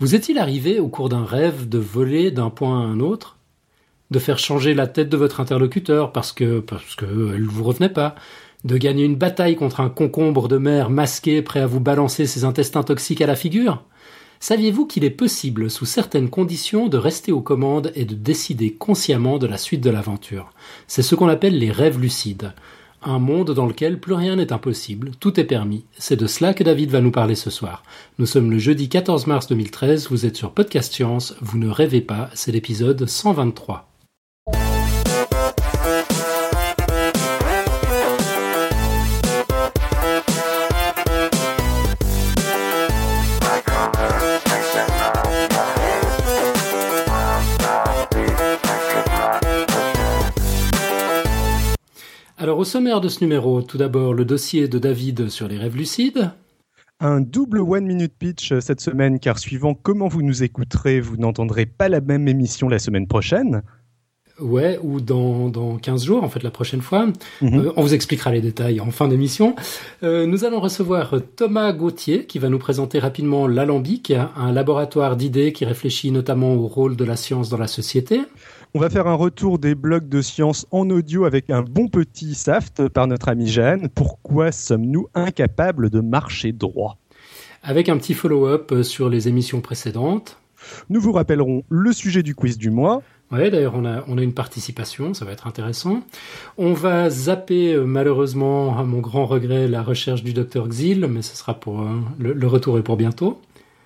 Vous est-il arrivé au cours d'un rêve de voler d'un point à un autre De faire changer la tête de votre interlocuteur parce que parce que elle vous revenait pas De gagner une bataille contre un concombre de mer masqué prêt à vous balancer ses intestins toxiques à la figure? Saviez-vous qu'il est possible, sous certaines conditions, de rester aux commandes et de décider consciemment de la suite de l'aventure? C'est ce qu'on appelle les rêves lucides. Un monde dans lequel plus rien n'est impossible, tout est permis. C'est de cela que David va nous parler ce soir. Nous sommes le jeudi 14 mars 2013, vous êtes sur Podcast Science, vous ne rêvez pas, c'est l'épisode 123. Alors au sommaire de ce numéro, tout d'abord le dossier de David sur les rêves lucides. Un double one minute pitch cette semaine car suivant comment vous nous écouterez, vous n'entendrez pas la même émission la semaine prochaine. Ouais, ou dans, dans 15 jours, en fait, la prochaine fois. Mm -hmm. euh, on vous expliquera les détails en fin d'émission. Euh, nous allons recevoir Thomas Gauthier, qui va nous présenter rapidement l'Alambic, un laboratoire d'idées qui réfléchit notamment au rôle de la science dans la société. On va faire un retour des blogs de science en audio avec un bon petit saft par notre ami Jeanne. Pourquoi sommes-nous incapables de marcher droit? Avec un petit follow-up sur les émissions précédentes. Nous vous rappellerons le sujet du quiz du mois. Ouais, d'ailleurs, on a, on a une participation, ça va être intéressant. On va zapper, euh, malheureusement, à mon grand regret, la recherche du docteur Xil, mais ce sera pour, euh, le, le, retour est pour bientôt.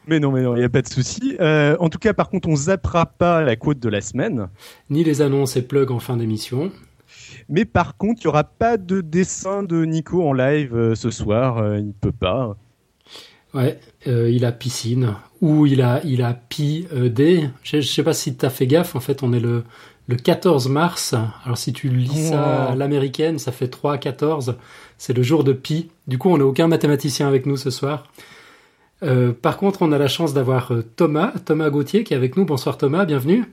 Mais non, mais non, il n'y a pas de souci. Euh, en tout cas, par contre, on zappera pas la quote de la semaine. Ni les annonces et plugs en fin d'émission. Mais par contre, il n'y aura pas de dessin de Nico en live euh, ce soir. Euh, il peut pas. Ouais, il a piscine. Ou il a, il a pi D. Je ne sais pas si tu as fait gaffe. En fait, on est le, le 14 mars. Alors, si tu lis ça à l'américaine, ça fait 3 14. C'est le jour de pi. Du coup, on n'a aucun mathématicien avec nous ce soir. Euh, par contre, on a la chance d'avoir euh, Thomas, Thomas Gauthier qui est avec nous. Bonsoir Thomas, bienvenue.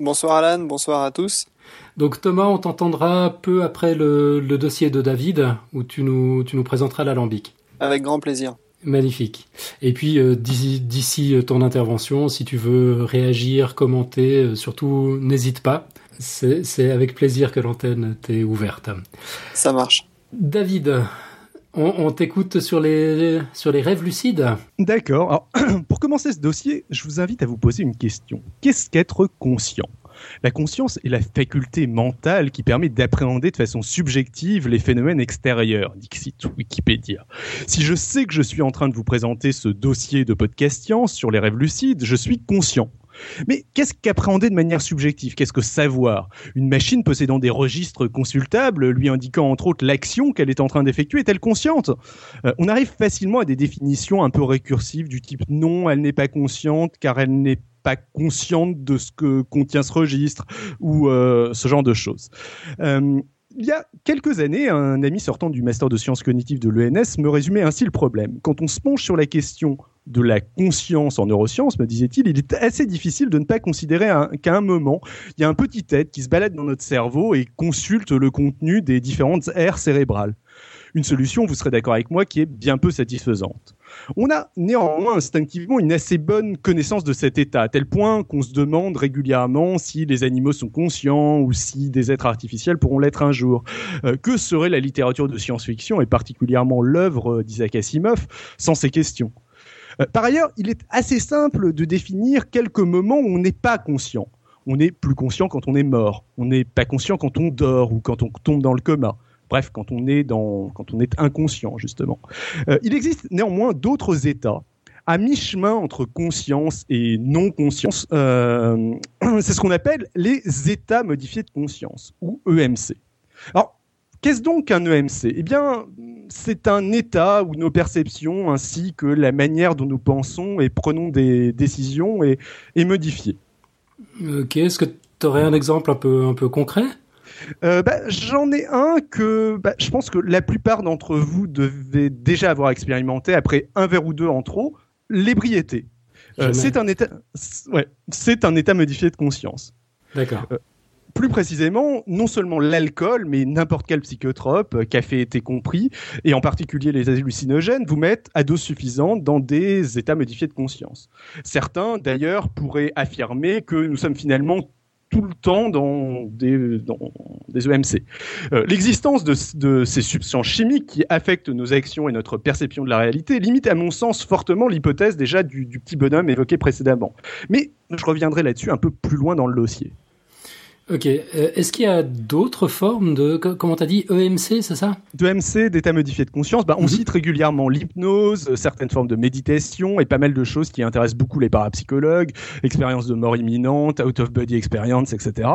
Bonsoir Alan, bonsoir à tous. Donc Thomas, on t'entendra peu après le, le, dossier de David où tu nous, tu nous présenteras l'alambic. Avec grand plaisir. Magnifique. Et puis euh, d'ici ton intervention, si tu veux réagir, commenter, euh, surtout n'hésite pas. C'est avec plaisir que l'antenne t'est ouverte. Ça marche. David, on, t'écoute sur les, sur les rêves lucides. D'accord. Pour commencer ce dossier, je vous invite à vous poser une question. Qu'est-ce qu'être conscient? La conscience est la faculté mentale qui permet d'appréhender de façon subjective les phénomènes extérieurs, dixit Wikipédia. Si je sais que je suis en train de vous présenter ce dossier de podcast science sur les rêves lucides, je suis conscient. Mais qu'est-ce qu'appréhender de manière subjective? Qu'est-ce que savoir? Une machine possédant des registres consultables, lui indiquant entre autres l'action qu'elle est en train d'effectuer, est-elle consciente? Euh, On arrive facilement à des définitions un peu récursives du type non, elle n'est pas consciente car elle n'est pas consciente de ce que contient ce registre ou euh, ce genre de choses. Euh, il y a quelques années, un ami sortant du master de sciences cognitives de l'ENS me résumait ainsi le problème. Quand on se penche sur la question de la conscience en neurosciences, me disait-il, il est assez difficile de ne pas considérer qu'à un moment, il y a un petit tête qui se balade dans notre cerveau et consulte le contenu des différentes aires cérébrales. Une solution, vous serez d'accord avec moi, qui est bien peu satisfaisante. On a néanmoins instinctivement une assez bonne connaissance de cet état, à tel point qu'on se demande régulièrement si les animaux sont conscients ou si des êtres artificiels pourront l'être un jour. Euh, que serait la littérature de science-fiction et particulièrement l'œuvre d'Isaac Asimov sans ces questions? Par ailleurs, il est assez simple de définir quelques moments où on n'est pas conscient. On est plus conscient quand on est mort, on n'est pas conscient quand on dort ou quand on tombe dans le coma. Bref, quand on est dans, quand on est inconscient justement. Euh, il existe néanmoins d'autres états à mi-chemin entre conscience et non-conscience. Euh, c'est ce qu'on appelle les états modifiés de conscience ou EMC. Alors, qu'est-ce donc un EMC Eh bien, c'est un état où nos perceptions ainsi que la manière dont nous pensons et prenons des décisions est, est modifiée. Ok, est-ce que tu aurais un exemple un peu, un peu concret? Euh, bah, J'en ai un que bah, je pense que la plupart d'entre vous devez déjà avoir expérimenté après un verre ou deux en trop, l'ébriété. Euh, c'est un état, ouais, un état modifié de conscience. D'accord. Euh, plus précisément, non seulement l'alcool, mais n'importe quel psychotrope, euh, café été compris, et en particulier les hallucinogènes, vous mettent à dose suffisante dans des états modifiés de conscience. Certains, d'ailleurs, pourraient affirmer que nous sommes finalement tout le temps dans des, dans des EMC. Euh, L'existence de, ces substances chimiques qui affectent nos actions et notre perception de la réalité limite à mon sens fortement l'hypothèse déjà du, du petit bonhomme évoqué précédemment. Mais je reviendrai là-dessus un peu plus loin dans le dossier. Ok. Euh, Est-ce qu'il y a d'autres formes de, comment t'as dit, EMC, c'est ça? D'EMC, d'état modifié de conscience. Bah, on Mhm. cite régulièrement l'hypnose, euh, certaines formes de méditation et pas mal de choses qui intéressent beaucoup les parapsychologues, expérience de mort imminente, out of body experience, etc.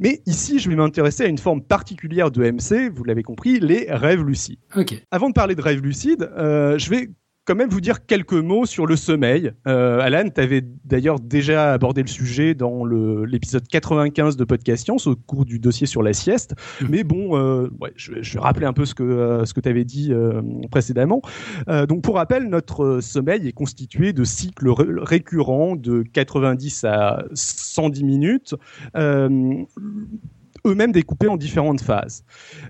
Mais ici, je vais m'intéresser à une forme particulière de EMC, vous l'avez compris, les rêves lucides. Ok. Avant de parler de rêves lucides, euh, je vais quand même vous dire quelques mots sur le sommeil. Euh, Alan, tu avais d'ailleurs déjà abordé le sujet dans l'épisode 95 de Podcast Science au cours du dossier sur la sieste. Mais bon, euh, ouais, je, vais- je vais rappeler un peu ce que, euh, ce que tu avais dit précédemment. Donc pour rappel, notre sommeil est constitué de cycles ré- récurrents de 90 à 110 minutes. Eux-mêmes découpés en différentes phases.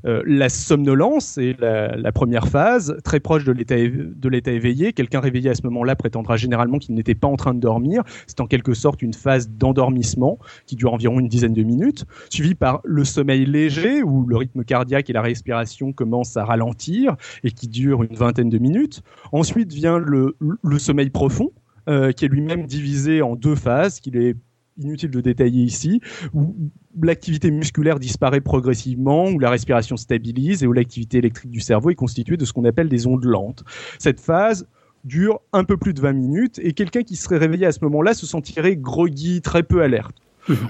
Euh, la somnolence est la, première phase, très proche de l'état éveillé. Quelqu'un réveillé à ce moment-là prétendra généralement qu'il n'était pas en train de dormir. C'est en quelque sorte une phase d'endormissement qui dure environ une dizaine de minutes, suivie par le sommeil léger où le rythme cardiaque et la respiration commencent à ralentir et qui dure une vingtaine de minutes. Ensuite vient le, le sommeil profond, euh, qui est lui-même divisé en deux phases, qu'il est inutile de détailler ici, où l'activité musculaire disparaît progressivement, où la respiration stabilise et où l'activité électrique du cerveau est constituée de ce qu'on appelle des ondes lentes. Cette phase dure un peu plus de 20 minutes et quelqu'un qui serait réveillé à ce moment-là se sentirait groggy, très peu alerte.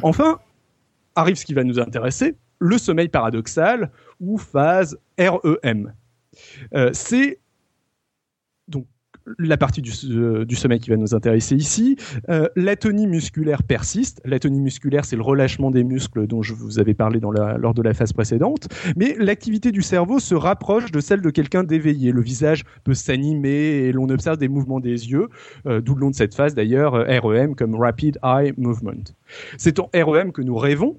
Enfin, arrive ce qui va nous intéresser, le sommeil paradoxal ou phase REM. Euh, c'est la partie du, euh, du, sommeil qui va nous intéresser ici. Euh, L'atonie musculaire persiste. L'atonie musculaire, c'est le relâchement des muscles dont je vous avais parlé lors de la phase précédente. Mais l'activité du cerveau se rapproche de celle de quelqu'un d'éveillé. Le visage peut s'animer et l'on observe des mouvements des yeux, euh, d'où le nom de cette phase d'ailleurs, REM comme Rapid Eye Movement. C'est en REM que nous rêvons,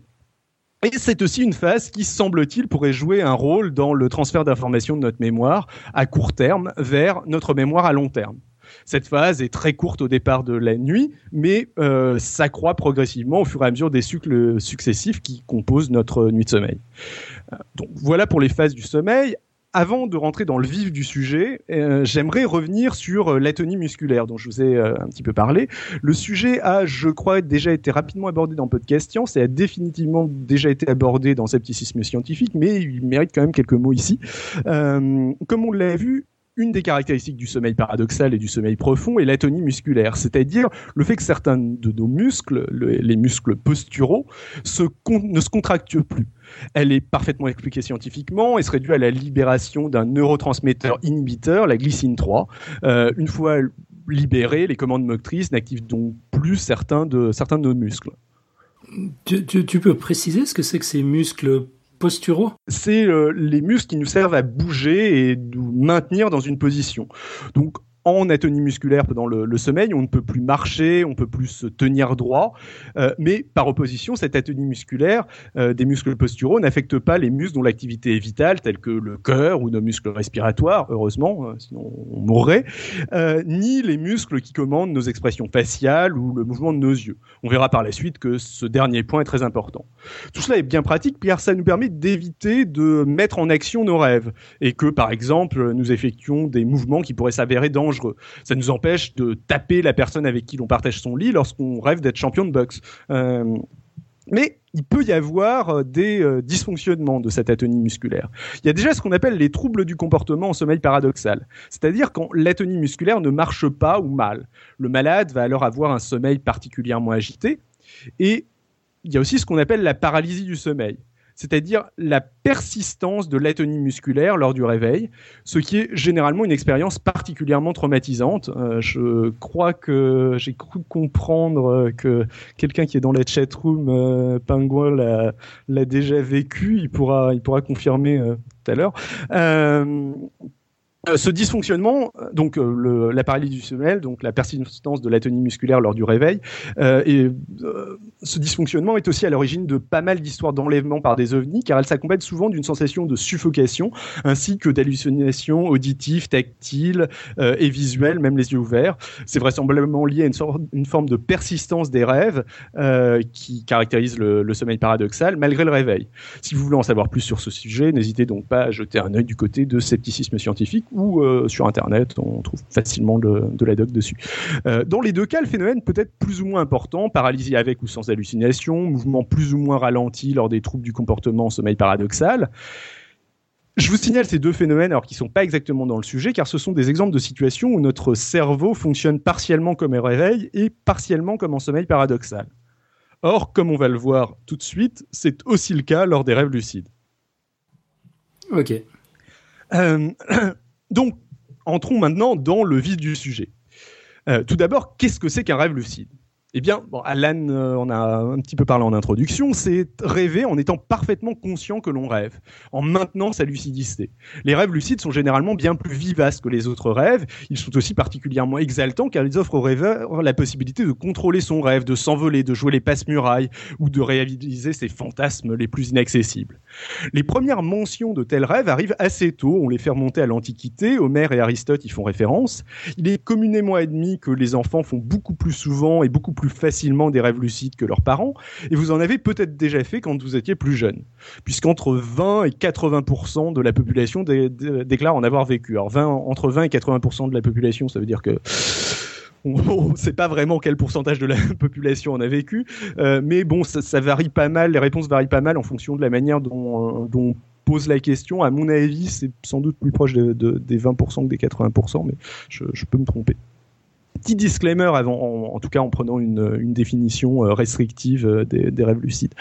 et c'est aussi une phase qui, semble-t-il, pourrait jouer un rôle dans le transfert d'informations de notre mémoire à court terme vers notre mémoire à long terme. Cette phase est très courte au départ de la nuit, mais euh, s'accroît progressivement au fur et à mesure des cycles successifs qui composent notre nuit de sommeil. Donc voilà pour les phases du sommeil avant de rentrer dans le vif du sujet, euh, j'aimerais revenir sur euh, l'atonie musculaire dont je vous ai euh, un petit peu parlé. Le sujet a, je crois, déjà été rapidement abordé dans Podcast Science et a définitivement déjà été abordé dans Scepticisme scientifique, mais il mérite quand même quelques mots ici. Comme on l'a vu, une des caractéristiques du sommeil paradoxal et du sommeil profond est l'atonie musculaire, c'est-à-dire le fait que certains de nos muscles, le, les muscles posturaux, ne se contractent plus. Elle est parfaitement expliquée scientifiquement et serait due à la libération d'un neurotransmetteur inhibiteur, la glycine 3. Euh, une fois libérée, les commandes motrices n'activent donc plus certains de, certains de nos muscles. Tu, tu peux préciser ce que c'est que ces muscles posturaux C'est euh, les muscles qui nous servent à bouger et nous maintenir dans une position. Donc, en atonie musculaire pendant le, sommeil, on ne peut plus marcher, on peut plus se tenir droit, euh, mais par opposition, cette atonie musculaire euh, des muscles posturaux n'affecte pas les muscles dont l'activité est vitale, tels que le cœur ou nos muscles respiratoires, heureusement, euh, sinon on mourrait, ni les muscles qui commandent nos expressions faciales ou le mouvement de nos yeux. On verra par la suite que ce dernier point est très important. Tout cela est bien pratique car ça nous permet d'éviter de mettre en action nos rêves et que, par exemple, nous effectuons des mouvements qui pourraient s'avérer dangereux ça nous empêche de taper la personne avec qui l'on partage son lit lorsqu'on rêve d'être champion de boxe. Euh, mais il peut y avoir des euh, dysfonctionnements de cette atonie musculaire. Il y a déjà ce qu'on appelle les troubles du comportement en sommeil paradoxal, c'est-à-dire quand l'atonie musculaire ne marche pas ou mal. Le malade va alors avoir un sommeil particulièrement agité et il y a aussi ce qu'on appelle la paralysie du sommeil c'est-à-dire la persistance de l'atonie musculaire lors du réveil, ce qui est généralement une expérience particulièrement traumatisante. Euh, je crois que j'ai cru comprendre que quelqu'un qui est dans la chatroom euh, Pingouin l'a déjà vécu, il pourra, il pourra confirmer euh, tout à l'heure. Euh, ce dysfonctionnement, euh, donc euh, la paralysie du sommeil, donc la persistance de l'atonie musculaire lors du réveil, et ce dysfonctionnement est aussi à l'origine de pas mal d'histoires d'enlèvement par des ovnis, car elle s'accompagne souvent d'une sensation de suffocation, ainsi que d'hallucinations auditives, tactiles et visuelles, même les yeux ouverts. C'est vraisemblablement lié à une, forme de persistance des rêves qui caractérise le, le, sommeil paradoxal, malgré le réveil. Si vous voulez en savoir plus sur ce sujet, n'hésitez donc pas à jeter un œil du côté de scepticisme scientifique ou euh, sur Internet, on trouve facilement de la doc dessus. Euh, dans les deux cas, le phénomène peut être plus ou moins important, paralysie avec ou sans hallucination, mouvement plus ou moins ralenti lors des troubles du comportement, sommeil paradoxal. Je vous signale ces deux phénomènes alors qu'ils ne sont pas exactement dans le sujet, car ce sont des exemples de situations où notre cerveau fonctionne partiellement comme un réveil et partiellement comme un sommeil paradoxal. Or, comme on va le voir tout de suite, c'est aussi le cas lors des rêves lucides. Ok. Euh, Donc, entrons maintenant dans le vif du sujet. Euh, tout d'abord, qu'est-ce que c'est qu'un rêve lucide? Eh bien, Alan euh, on a un petit peu parlé en introduction, c'est rêver en étant parfaitement conscient que l'on rêve, en maintenant sa lucidité. Les rêves lucides sont généralement bien plus vivaces que les autres rêves. Ils sont aussi particulièrement exaltants car ils offrent au rêveur la possibilité de contrôler son rêve, de s'envoler, de jouer les passe-murailles ou de réaliser ses fantasmes les plus inaccessibles. Les premières mentions de tels rêves arrivent assez tôt, on les fait remonter à l'Antiquité, Homère et Aristote y font référence. Il est communément admis que les enfants font beaucoup plus souvent et beaucoup plus facilement des rêves lucides que leurs parents, et vous en avez peut-être déjà fait quand vous étiez plus jeune, puisqu'entre 20 et 80% de la population déclare en avoir vécu. Alors 20, entre 20 et 80% de la population, ça veut dire que on ne sait pas vraiment quel pourcentage de la population en a vécu, euh, mais bon, ça, varie pas mal, les réponses varient pas mal en fonction de la manière dont, euh, dont pose la question. À mon avis, c'est sans doute plus proche de, des 20% que des 80%, mais je peux me tromper petit disclaimer avant, en, tout cas en prenant une, définition euh, restrictive euh, des, rêves lucides.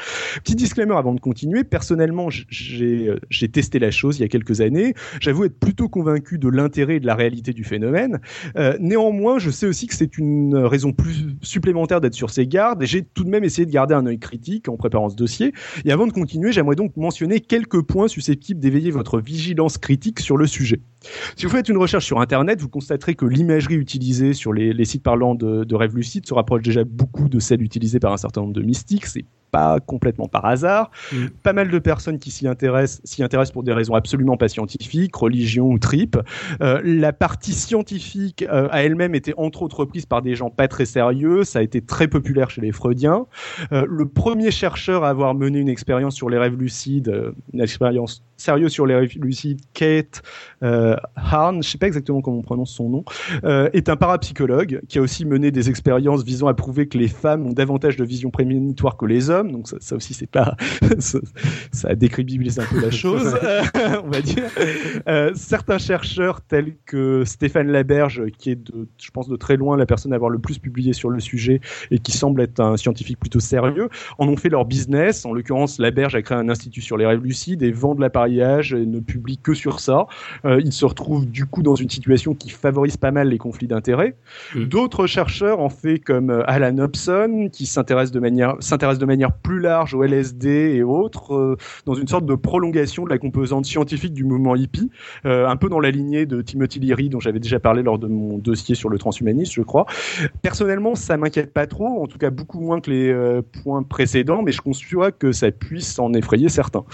Petit disclaimer avant de continuer. Personnellement, euh, j'ai testé la chose il y a quelques années. J'avoue être plutôt convaincu de l'intérêt et de la réalité du phénomène. Néanmoins, je sais aussi que c'est une raison plus supplémentaire d'être sur ses gardes j'ai tout de même essayé de garder un œil critique en préparant ce dossier. Et avant de continuer, j'aimerais donc mentionner quelques points susceptibles d'éveiller votre vigilance critique sur le sujet. Si vous faites une recherche sur Internet, vous constaterez que l'imagerie utilisée sur les, les sites parlant de, de rêves lucides se rapproche déjà beaucoup de celle utilisée par un certain nombre de mystiques. Pas complètement par hasard. Mm. Pas mal de personnes qui s'y intéressent, s'y intéressent pour des raisons absolument pas scientifiques, religion ou trip. Euh, la partie scientifique euh, a elle-même été entre autres prise par des gens pas très sérieux. Ça a été très populaire chez les Freudiens. Euh, le premier chercheur à avoir mené une expérience sur les rêves lucides, euh, une expérience sérieuse sur les rêves lucides, Kate euh, Harn, je sais pas exactement comment on prononce son nom, est un parapsychologue qui a aussi mené des expériences visant à prouver que les femmes ont davantage de vision prémonitoire que les hommes donc ça, aussi c'est pas ça, ça décrédibilise un peu la chose, on va dire. Euh, certains chercheurs tels que Stéphane Laberge, qui est de, je pense de très loin la personne à avoir le plus publié sur le sujet et qui semble être un scientifique plutôt sérieux, en ont fait leur business. En l'occurrence, Laberge a créé un institut sur les rêves lucides et vend de l'appareillage et ne publie que sur ça. Euh, il se retrouve du coup dans une situation qui favorise pas mal les conflits d'intérêts. Mm. D'autres chercheurs en fait comme euh, Alan Hobson qui s'intéresse de manière s'intéresse de manière plus large au LSD et autres, euh, dans une sorte de prolongation de la composante scientifique du mouvement hippie, euh, un peu dans la lignée de Timothy Leary dont j'avais déjà parlé lors de mon dossier sur le transhumanisme, je crois. Personnellement, ça m'inquiète pas trop, en tout cas beaucoup moins que les euh, points précédents, mais je conçois que ça puisse en effrayer certains.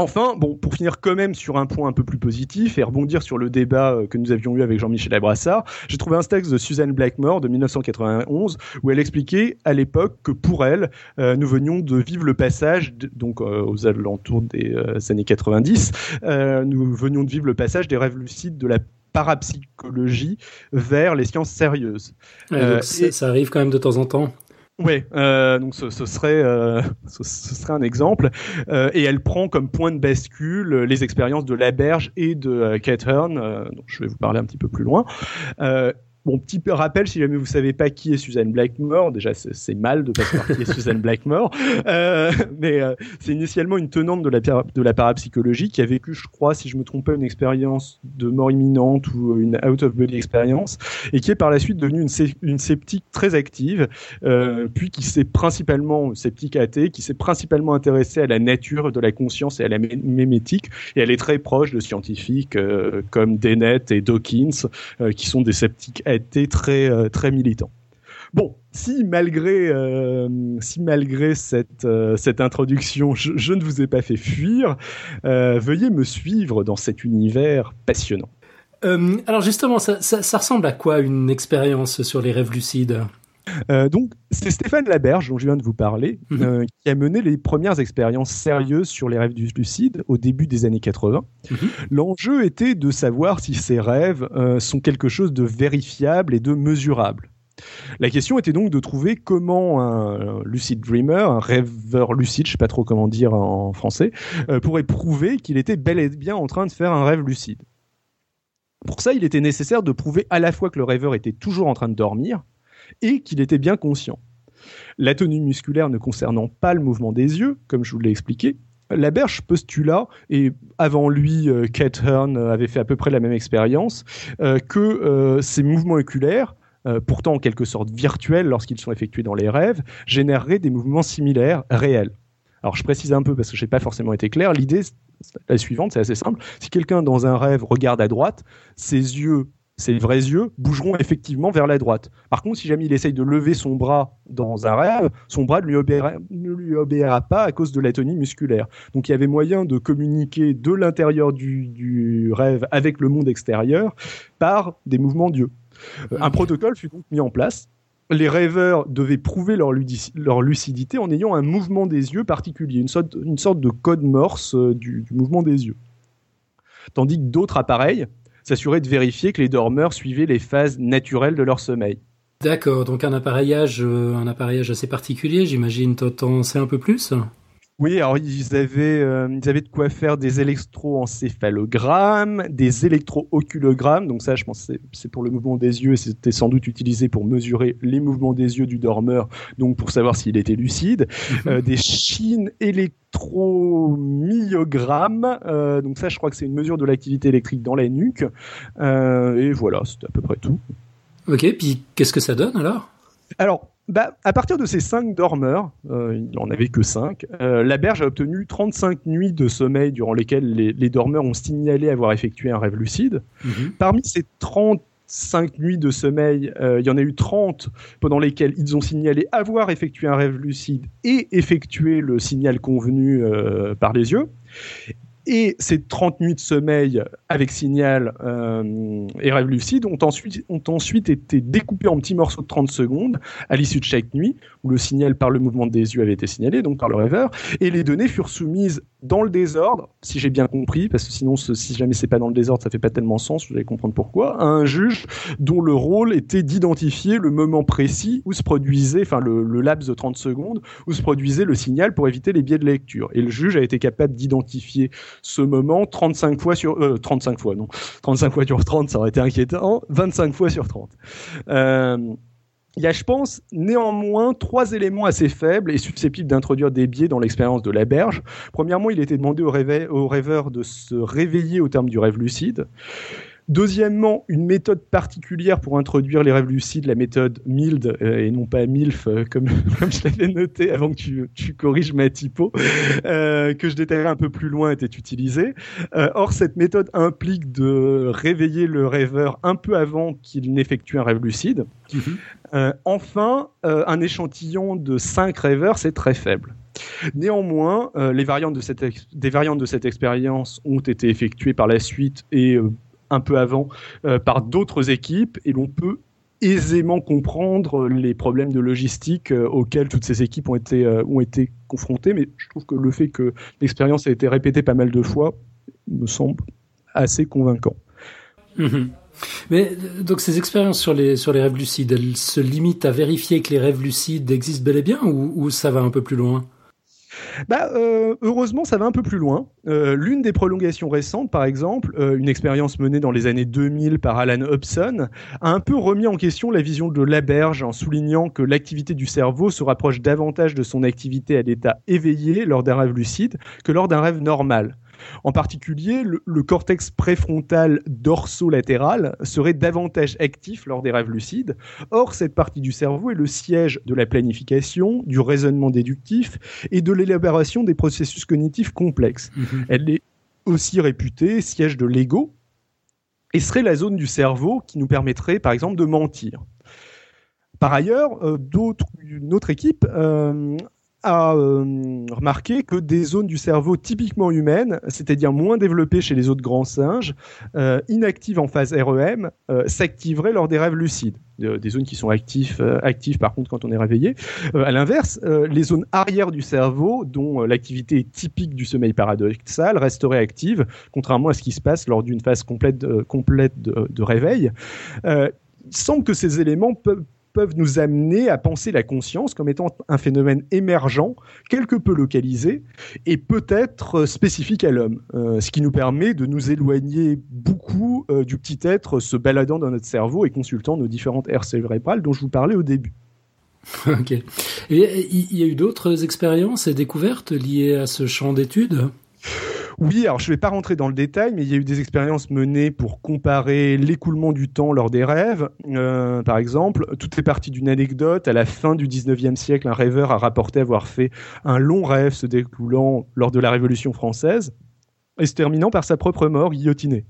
Enfin, bon, pour finir quand même sur un point un peu plus positif et rebondir sur le débat euh, que nous avions eu avec Jean-Michel Abrassard, j'ai trouvé un texte de Suzanne Blackmore de 1991 où elle expliquait à l'époque que pour elle, euh, nous venions de vivre le passage, donc euh, aux alentours des années 90, nous venions de vivre le passage des rêves lucides de la parapsychologie vers les sciences sérieuses. Ça arrive quand même de temps en temps. Oui, euh, donc ce, serait euh, ce, serait un exemple euh, et elle prend comme point de bascule les expériences de Laberge et de Kate Hearn, dont je vais vous parler un petit peu plus loin. Bon, petit rappel, si jamais vous savez pas qui est Suzanne Blackmore, déjà c'est mal de pas savoir qui est Suzanne Blackmore, euh, mais euh, c'est initialement une tenante de la, de la parapsychologie qui a vécu, je crois, si je me trompe pas, une expérience de mort imminente ou une out-of-body expérience, et qui est par la suite devenue une, une sceptique très active, euh, puis qui s'est principalement, sceptique athée, qui s'est principalement intéressée à la nature de la conscience et à la mémétique, et elle est très proche de scientifiques comme Dennett et Dawkins, qui sont des sceptiques été très euh, très militant. Bon, si malgré euh, si malgré cette euh, cette introduction, je, ne vous ai pas fait fuir, veuillez me suivre dans cet univers passionnant. alors justement, ça, ça, ressemble à quoi une expérience sur les rêves lucides? Euh, donc, c'est Stéphane Laberge, dont je viens de vous parler, mhm. euh, qui a mené les premières expériences sérieuses sur les rêves lucides au début des années 80. Mhm. L'enjeu était de savoir si ces rêves euh, sont quelque chose de vérifiable et de mesurable. La question était donc de trouver comment un lucid dreamer, un rêveur lucide, je sais pas trop comment dire en français, pourrait prouver qu'il était bel et bien en train de faire un rêve lucide. Pour ça, il était nécessaire de prouver à la fois que le rêveur était toujours en train de dormir, et qu'il était bien conscient. L'atonie musculaire ne concernant pas le mouvement des yeux, comme je vous l'ai expliqué, Laberge postula, et avant lui, euh, Kate Hearn avait fait à peu près la même expérience, euh, que euh, ces mouvements oculaires, pourtant en quelque sorte virtuels lorsqu'ils sont effectués dans les rêves, généreraient des mouvements similaires réels. Alors je précise un peu parce que je n'ai pas forcément été clair. L'idée, la suivante, c'est assez simple. Si quelqu'un dans un rêve regarde à droite, ses yeux ses vrais yeux bougeront effectivement vers la droite. Par contre, si jamais il essaye de lever son bras dans un rêve, son bras ne lui, obéira, pas à cause de l'atonie musculaire. Donc il y avait moyen de communiquer de l'intérieur du, rêve avec le monde extérieur par des mouvements d'yeux. Euh, un protocole fut donc mis en place. Les rêveurs devaient prouver leur, lucidité en ayant un mouvement des yeux particulier, une sorte, de code morse euh, du mouvement des yeux. Tandis que d'autres appareils, s'assurer de vérifier que les dormeurs suivaient les phases naturelles de leur sommeil. D'accord, donc un appareillage, euh, un appareillage assez particulier, j'imagine. T'en sais un peu plus? Oui, alors ils avaient, euh, ils avaient de quoi faire des électroencéphalogrammes, des électro-oculogrammes. Donc ça, je pense, c'est pour le mouvement des yeux. C'était sans doute utilisé pour mesurer les mouvements des yeux du dormeur, donc pour savoir s'il était lucide. Mhm. Euh, des chines électromyogrammes. Euh, donc ça, je crois que c'est une mesure de l'activité électrique dans la nuque. et voilà, c'était à peu près tout. Ok, puis qu'est-ce que ça donne alors? Alors, bah, à partir de ces cinq dormeurs, euh, il n'en avait que cinq, euh, la berge a obtenu 35 nuits de sommeil durant lesquelles les, dormeurs ont signalé avoir effectué un rêve lucide. Mhm. Parmi ces 35 nuits de sommeil, euh, il y en a eu 30 pendant lesquelles ils ont signalé avoir effectué un rêve lucide et effectué le signal convenu par les yeux. Et ces 30 nuits de sommeil avec signal euh, et rêve lucide ont ensuite, ont ensuite été découpés en petits morceaux de 30 secondes à l'issue de chaque nuit, où le signal par le mouvement des yeux avait été signalé, donc par le rêveur, et les données furent soumises dans le désordre, si j'ai bien compris, parce que sinon, si jamais c'est pas dans le désordre, ça fait pas tellement sens, vous allez comprendre pourquoi, à un juge dont le rôle était d'identifier le moment précis où se produisait, enfin le, laps de 30 secondes, où se produisait le signal pour éviter les biais de lecture. Et le juge a été capable d'identifier ce moment 35 fois sur... Euh, 35 fois, non. 35 fois sur 30, ça aurait été inquiétant. 25 fois sur 30. Euh, il y a, je pense, néanmoins trois éléments assez faibles et susceptibles d'introduire des biais dans l'expérience de la berge. Premièrement, il était demandé au, au rêveur de se réveiller au terme du rêve lucide. Deuxièmement, une méthode particulière pour introduire les rêves lucides, la méthode MILD euh, et non pas MILF, euh, comme, je l'avais noté avant que tu, corriges ma typo, euh, que je détaillerai un peu plus loin, était utilisée. or, cette méthode implique de réveiller le rêveur un peu avant qu'il n'effectue un rêve lucide. Mhm. enfin, un échantillon de 5 rêveurs, c'est très faible. Néanmoins, les variantes de cette des variantes de cette expérience ont été effectuées par la suite et un peu avant euh, par d'autres équipes et l'on peut aisément comprendre les problèmes de logistique euh, auxquels toutes ces équipes ont été, euh, ont été confrontées. Mais je trouve que le fait que l'expérience ait été répétée pas mal de fois me semble assez convaincant. Mhm. Mais donc ces expériences sur les, sur les rêves lucides, elles se limitent à vérifier que les rêves lucides existent bel et bien ou, ça va un peu plus loin? Bah, euh, heureusement, ça va un peu plus loin. Euh, l'une des prolongations récentes, par exemple, euh, une expérience menée dans les années 2000 par Alan Hobson, a un peu remis en question la vision de Laberge en soulignant que l'activité du cerveau se rapproche davantage de son activité à l'état éveillé lors d'un rêve lucide que lors d'un rêve normal. En particulier, le, cortex préfrontal dorsolatéral serait davantage actif lors des rêves lucides. Or, cette partie du cerveau est le siège de la planification, du raisonnement déductif et de l'élaboration des processus cognitifs complexes. Mhm. Elle est aussi réputée siège de l'ego et serait la zone du cerveau qui nous permettrait, par exemple, de mentir. Par ailleurs, euh, une autre équipe euh, a euh, remarqué que des zones du cerveau typiquement humaines, c'est-à-dire moins développées chez les autres grands singes, euh, inactives en phase REM, euh, s'activeraient lors des rêves lucides. des zones qui sont actives, actives par contre quand on est réveillé. à l'inverse, les zones arrière du cerveau, dont l'activité est typique du sommeil paradoxal, resteraient actives, contrairement à ce qui se passe lors d'une phase complète, de réveil. il semble que ces éléments peuvent peuvent nous amener à penser la conscience comme étant un phénomène émergent, quelque peu localisé, et peut-être spécifique à l'homme, euh, ce qui nous permet de nous éloigner beaucoup euh, du petit être se baladant dans notre cerveau et consultant nos différentes aires cérébrales dont je vous parlais au début. ok. Il y a eu d'autres expériences et découvertes liées à ce champ d'études? Oui, alors je ne vais pas rentrer dans le détail, mais il y a eu des expériences menées pour comparer l'écoulement du temps lors des rêves. Euh, par exemple, tout est parti d'une anecdote. À la fin du 19e siècle, un rêveur a rapporté avoir fait un long rêve se découlant lors de la Révolution française et se terminant par sa propre mort guillotinée.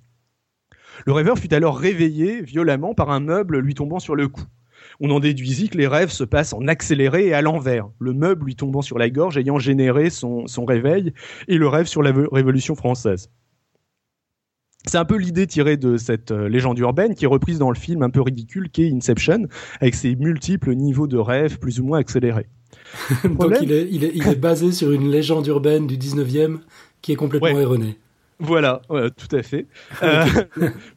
Le rêveur fut alors réveillé violemment par un meuble lui tombant sur le cou on en déduisit que les rêves se passent en accéléré et à l'envers, le meuble lui tombant sur la gorge ayant généré son, réveil, et le rêve sur la Révolution française. C'est un peu l'idée tirée de cette euh, légende urbaine qui est reprise dans le film un peu ridicule qu'est Inception, avec ses multiples niveaux de rêves plus ou moins accélérés. Donc il est, basé sur une légende urbaine du 19e qui est complètement erronée. Voilà, tout à fait. Euh,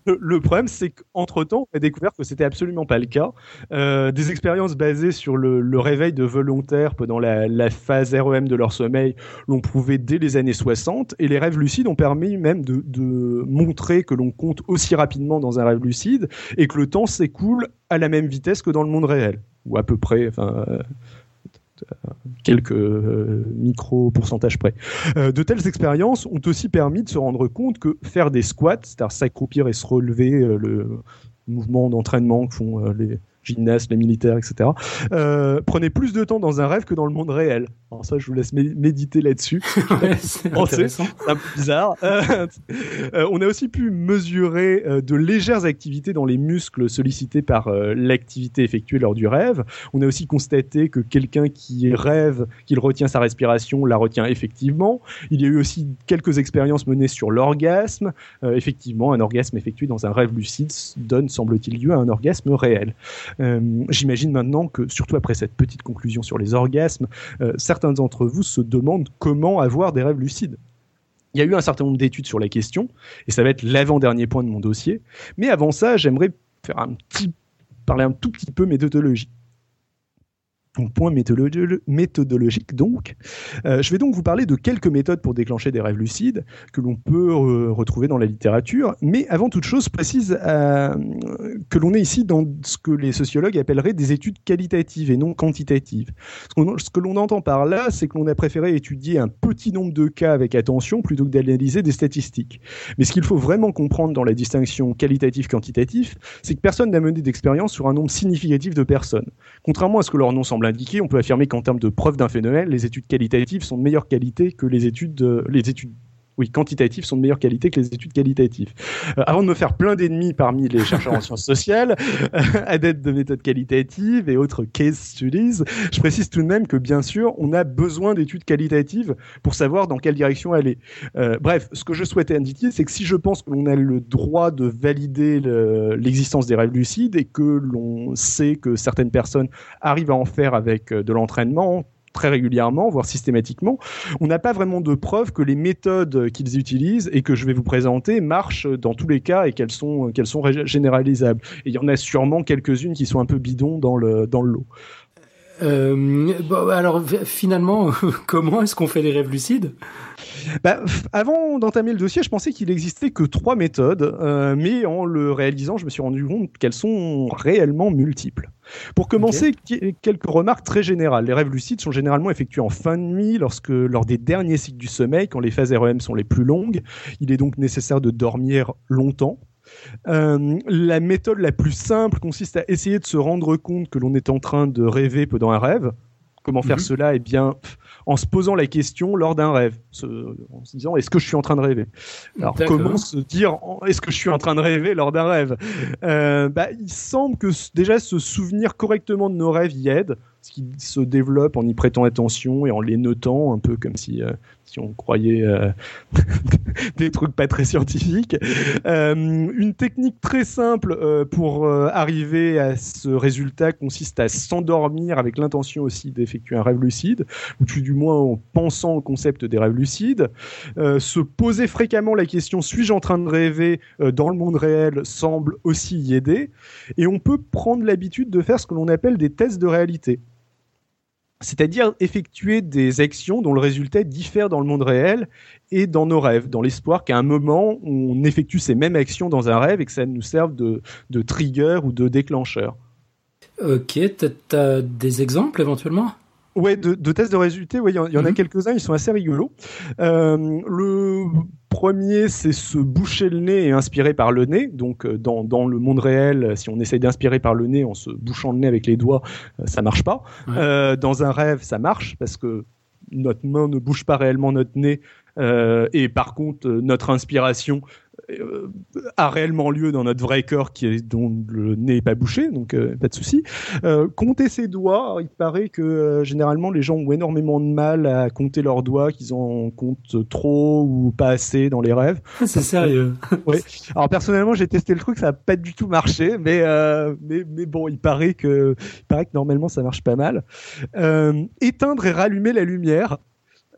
le, problème, c'est qu'entre-temps, on a découvert que c'était absolument pas le cas. Euh, des expériences basées sur le, réveil de volontaires pendant la, phase REM de leur sommeil l'ont prouvé dès les années 60, et les rêves lucides ont permis même de, de montrer que l'on compte aussi rapidement dans un rêve lucide, et que le temps s'écoule à la même vitesse que dans le monde réel, ou à peu près. Enfin, euh, quelques euh, micro pourcentages près. Euh, de telles expériences ont aussi permis de se rendre compte que faire des squats, c'est-à-dire s'accroupir et se relever, euh, le mouvement d'entraînement que font les gymnastes, les militaires, etc., euh, prenait plus de temps dans un rêve que dans le monde réel. Alors ça, je vous laisse méditer là-dessus. c'est un peu bizarre. Euh, euh, on a aussi pu mesurer euh, de légères activités dans les muscles sollicités par l'activité effectuée lors du rêve. On a aussi constaté que quelqu'un qui rêve, qu'il retient sa respiration, la retient effectivement. Il y a eu aussi quelques expériences menées sur l'orgasme. effectivement, un orgasme effectué dans un rêve lucide donne, semble-t-il, lieu à un orgasme réel. Euh, j'imagine maintenant que, surtout après cette petite conclusion sur les orgasmes, euh, certains d'entre vous se demandent comment avoir des rêves lucides. Il y a eu un certain nombre d'études sur la question, et ça va être l'avant-dernier point de mon dossier. Mais avant ça, j'aimerais faire un petit, parler un tout petit peu méthodologie point méthodologique donc. Euh, je vais donc vous parler de quelques méthodes pour déclencher des rêves lucides que l'on peut euh, retrouver dans la littérature, mais avant toute chose, précise euh, que l'on est ici dans ce que les sociologues appelleraient des études qualitatives et non quantitatives. Ce, que l'on entend par là, c'est que l'on a préféré étudier un petit nombre de cas avec attention plutôt que d'analyser des statistiques. Mais ce qu'il faut vraiment comprendre dans la distinction qualitative-quantitative, c'est que personne n'a mené d'expérience sur un nombre significatif de personnes. Contrairement à ce que leur nom semble indiqué, on peut affirmer qu'en termes de preuve d'un phénomène, les études qualitatives sont de meilleure qualité que les études, les études oui, quantitatives sont de meilleure qualité que les études qualitatives. Euh, avant de me faire plein d'ennemis parmi les chercheurs en sciences sociales, euh, adeptes de méthodes qualitatives et autres case studies, je précise tout de même que bien sûr, on a besoin d'études qualitatives pour savoir dans quelle direction aller. Euh, bref, ce que je souhaitais indiquer, c'est que si je pense que l'on a le droit de valider l'existence des rêves lucides et que l'on sait que certaines personnes arrivent à en faire avec de l'entraînement, très régulièrement, voire systématiquement. On n'a pas vraiment de preuves que les méthodes qu'ils utilisent et que je vais vous présenter marchent dans tous les cas et qu'elles sont, qu'elles sont généralisables. Et il y en a sûrement quelques-unes qui sont un peu bidons dans le, dans le lot. Euh, bon, alors finalement, comment est-ce qu'on fait les rêves lucides? Bah, avant d'entamer le dossier, je pensais qu'il existait que trois méthodes, euh, mais en le réalisant, je me suis rendu compte qu'elles sont réellement multiples. Pour commencer, quelques remarques très générales. Les rêves lucides sont généralement effectués en fin de nuit, lorsque, lors des derniers cycles du sommeil, quand les phases REM sont les plus longues. Il est donc nécessaire de dormir longtemps. Euh, la méthode la plus simple consiste à essayer de se rendre compte que l'on est en train de rêver pendant un rêve. Comment faire mhm. cela? Eh bien, en se posant la question lors d'un rêve, en se disant est-ce que je suis en train de rêver? Alors comment se dire est-ce que je suis en train de rêver lors d'un rêve? Euh, bah, Il semble que déjà se souvenir correctement de nos rêves y aide, ce qui se développe en y prêtant attention et en les notant, un peu comme si euh, si on croyait euh, des trucs pas très scientifiques. Euh, une technique très simple euh, pour arriver à ce résultat consiste à s'endormir avec l'intention aussi d'effectuer un rêve lucide, ou du moins en pensant au concept des rêves lucides. se poser fréquemment la question suis-je en train de rêver dans le monde réel semble aussi y aider. Et on peut prendre l'habitude de faire ce que l'on appelle des tests de réalité c'est-à-dire effectuer des actions dont le résultat diffère dans le monde réel et dans nos rêves, dans l'espoir qu'à un moment, on effectue ces mêmes actions dans un rêve et que ça nous serve de, trigger ou de déclencheur. Ok, as des exemples éventuellement? Ouais, de, tests de résultats, il y, en, a mhm. quelques-uns, ils sont assez rigolos. Euh, le premier, c'est se boucher le nez et inspirer par le nez. Donc, euh, dans, dans le monde réel, si on essaye d'inspirer par le nez en se bouchant le nez avec les doigts, euh, ça marche pas. dans un rêve, ça marche parce que notre main ne bouge pas réellement notre nez. et par contre, notre inspiration a réellement lieu dans notre vrai corps qui est dont le nez n'est pas bouché, donc euh, pas de souci. Euh, compter ses doigts, il paraît que généralement les gens ont énormément de mal à compter leurs doigts, qu'ils en comptent trop ou pas assez dans les rêves. C'est sérieux. oui. Alors personnellement, j'ai testé le truc, ça n'a pas du tout marché, mais, mais mais bon, il paraît que il paraît que normalement ça marche pas mal. éteindre et rallumer la lumière.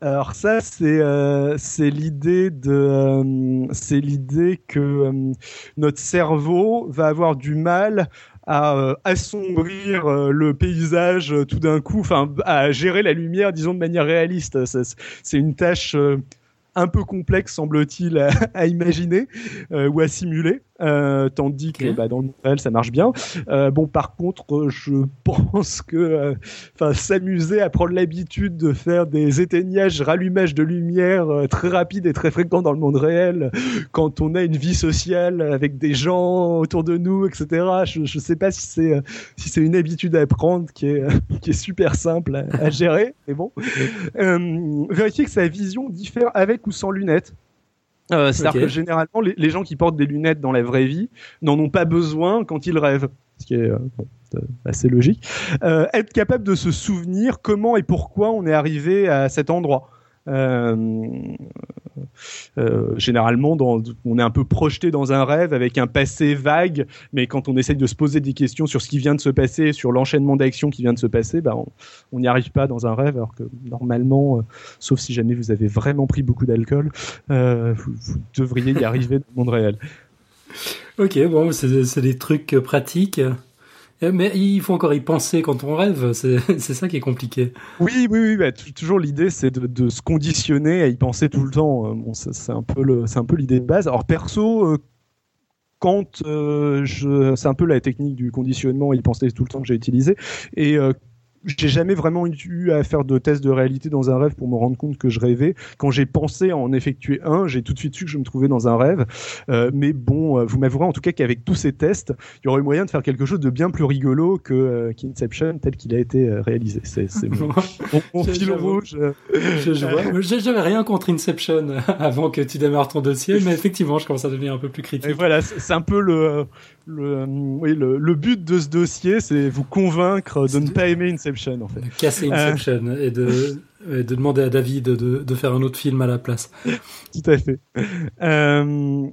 Alors ça, c'est euh, euh, l'idée que euh, notre cerveau va avoir du mal à assombrir le paysage tout d'un coup, enfin à gérer la lumière, disons de manière réaliste. C'est une tâche un peu complexe, semble-t-il, à, imaginer ou à simuler. Euh, tandis que bah, dans le réel ça marche bien. Euh, bon, par contre, je pense que enfin s'amuser à prendre l'habitude de faire des éteignages, rallumages de lumière très rapides et très fréquents dans le monde réel, quand on a une vie sociale avec des gens autour de nous, etc. Je ne sais pas si c'est si c'est une habitude à prendre qui est qui est super simple à, à gérer, mais bon. vérifier que sa vision diffère avec ou sans lunettes. Euh, c'est-à-dire que généralement, les, gens qui portent des lunettes dans la vraie vie n'en ont pas besoin quand ils rêvent. Ce qui est euh, assez logique. Euh, être capable de se souvenir comment et pourquoi on est arrivé à cet endroit. Euh, euh, généralement, on est un peu projeté dans un rêve avec un passé vague, mais quand on essaye de se poser des questions sur ce qui vient de se passer, sur l'enchaînement d'actions qui vient de se passer, bah, on n'y arrive pas dans un rêve, alors que normalement, euh, sauf si jamais vous avez vraiment pris beaucoup d'alcool, vous, vous, devriez y arriver dans le monde réel. Ok, bon, c'est des trucs pratiques. Euh, mais il faut encore y penser quand on rêve, c'est ça qui est compliqué. Oui, oui, oui toujours l'idée c'est de, se conditionner à y penser tout le temps. Euh, bon, c'est un peu l'idée de base. Alors perso, euh, quand c'est un peu la technique du conditionnement, y penser tout le temps que j'ai utilisé. Et j'ai jamais vraiment eu à faire de tests de réalité dans un rêve pour me rendre compte que je rêvais. Quand j'ai pensé en effectuer un, j'ai tout de suite su que je me trouvais dans un rêve. Euh, mais bon, euh, vous m'avouerez en tout cas qu'avec tous ces tests, il y aurait moyen de faire quelque chose de bien plus rigolo que euh, qu'Inception tel qu'il a été réalisé. C'est mon, fil rouge. Je, J'avais rien contre Inception avant que tu démarres ton dossier, mais effectivement, je commence à devenir un peu plus critique. Et voilà, c'est un peu le le, oui, le, le, but de ce dossier, c'est vous convaincre de ne pas aimer Inception, en fait. De casser Inception et, de, de demander à David de, de, faire un autre film à la place. Tout à fait. Euh,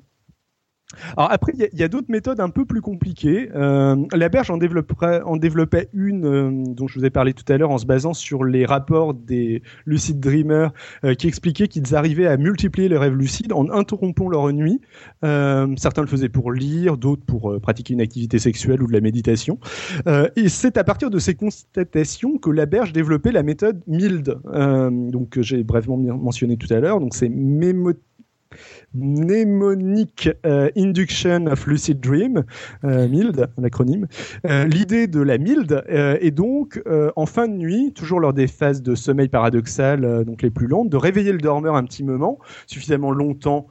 Alors après, il y a, d'autres méthodes un peu plus compliquées. Euh, la berge en, développait une euh, dont je vous ai parlé tout à l'heure en se basant sur les rapports des lucid dreamers euh, qui expliquaient qu'ils arrivaient à multiplier les rêves lucides en interrompant leur nuit. Certains le faisaient pour lire, d'autres pour pratiquer une activité sexuelle ou de la méditation. et c'est à partir de ces constatations que la berge développait la méthode MILD, donc j'ai brièvement mentionné tout à l'heure. Donc c'est mémo Mnemonic euh, Induction of Lucid Dream, euh, MILD, l'acronyme. Euh, l'idée de la MILD est donc, en fin de nuit, toujours lors des phases de sommeil paradoxal, donc les plus longues, de réveiller le dormeur un petit moment, suffisamment longtemps,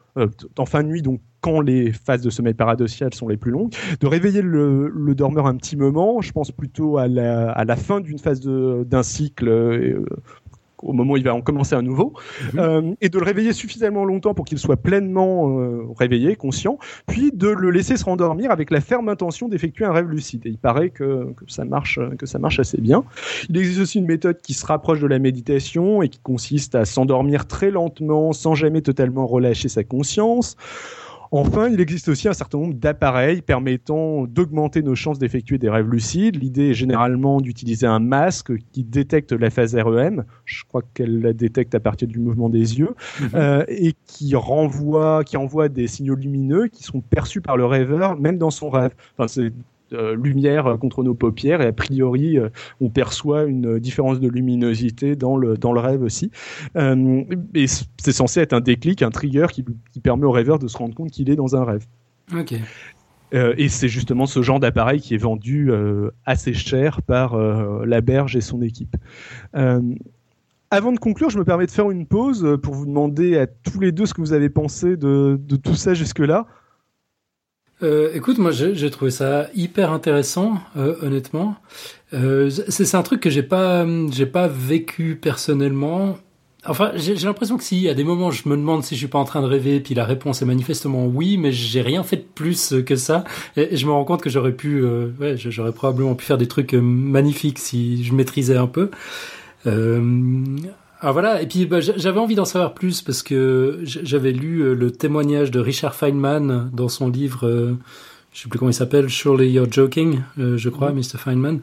en fin de nuit, donc quand les phases de sommeil paradoxal sont les plus longues, de réveiller le, dormeur un petit moment, je pense plutôt à la, à la fin d'une phase d'un cycle, au moment où il va en commencer un nouveau, mhm. euh, et de le réveiller suffisamment longtemps pour qu'il soit pleinement euh, réveillé, conscient, puis de le laisser se rendormir avec la ferme intention d'effectuer un rêve lucide. Et il paraît que, que, ça marche, que ça marche assez bien. Il existe aussi une méthode qui se rapproche de la méditation et qui consiste à s'endormir très lentement, sans jamais totalement relâcher sa conscience. Enfin, il existe aussi un certain nombre d'appareils permettant d'augmenter nos chances d'effectuer des rêves lucides. L'idée est généralement d'utiliser un masque qui détecte la phase REM. Je crois qu'elle la détecte à partir du mouvement des yeux mhm. euh, et qui renvoie, qui envoie des signaux lumineux qui sont perçus par le rêveur même dans son rêve. Enfin, c'est lumière contre nos paupières et a priori euh, on perçoit une différence de luminosité dans le dans le rêve aussi. Euh, et c'est censé être un déclic, un trigger qui, qui permet au rêveur de se rendre compte qu'il est dans un rêve. Ok. et c'est justement ce genre d'appareil qui est vendu assez cher par la Berge et son équipe. avant de conclure, je me permets de faire une pause pour vous demander à tous les deux ce que vous avez pensé de, de tout ça jusque-là. Euh, écoute, moi j'ai trouvé ça hyper intéressant, euh, honnêtement. Euh, c'est un truc que j'ai pas j'ai pas vécu personnellement. Enfin, j'ai l'impression que si, à des moments, je me demande si je suis pas en train de rêver, puis la réponse est manifestement oui, mais j'ai rien fait de plus que ça, et, je me rends compte que j'aurais pu, ouais, j'aurais probablement pu faire des trucs magnifiques si je maîtrisais un peu. Ah voilà, et puis bah, j'avais envie d'en savoir plus parce que j'avais lu euh, le témoignage de Richard Feynman dans son livre, euh, je sais plus comment il s'appelle, Surely You're Joking, euh, je crois, Mr. Feynman,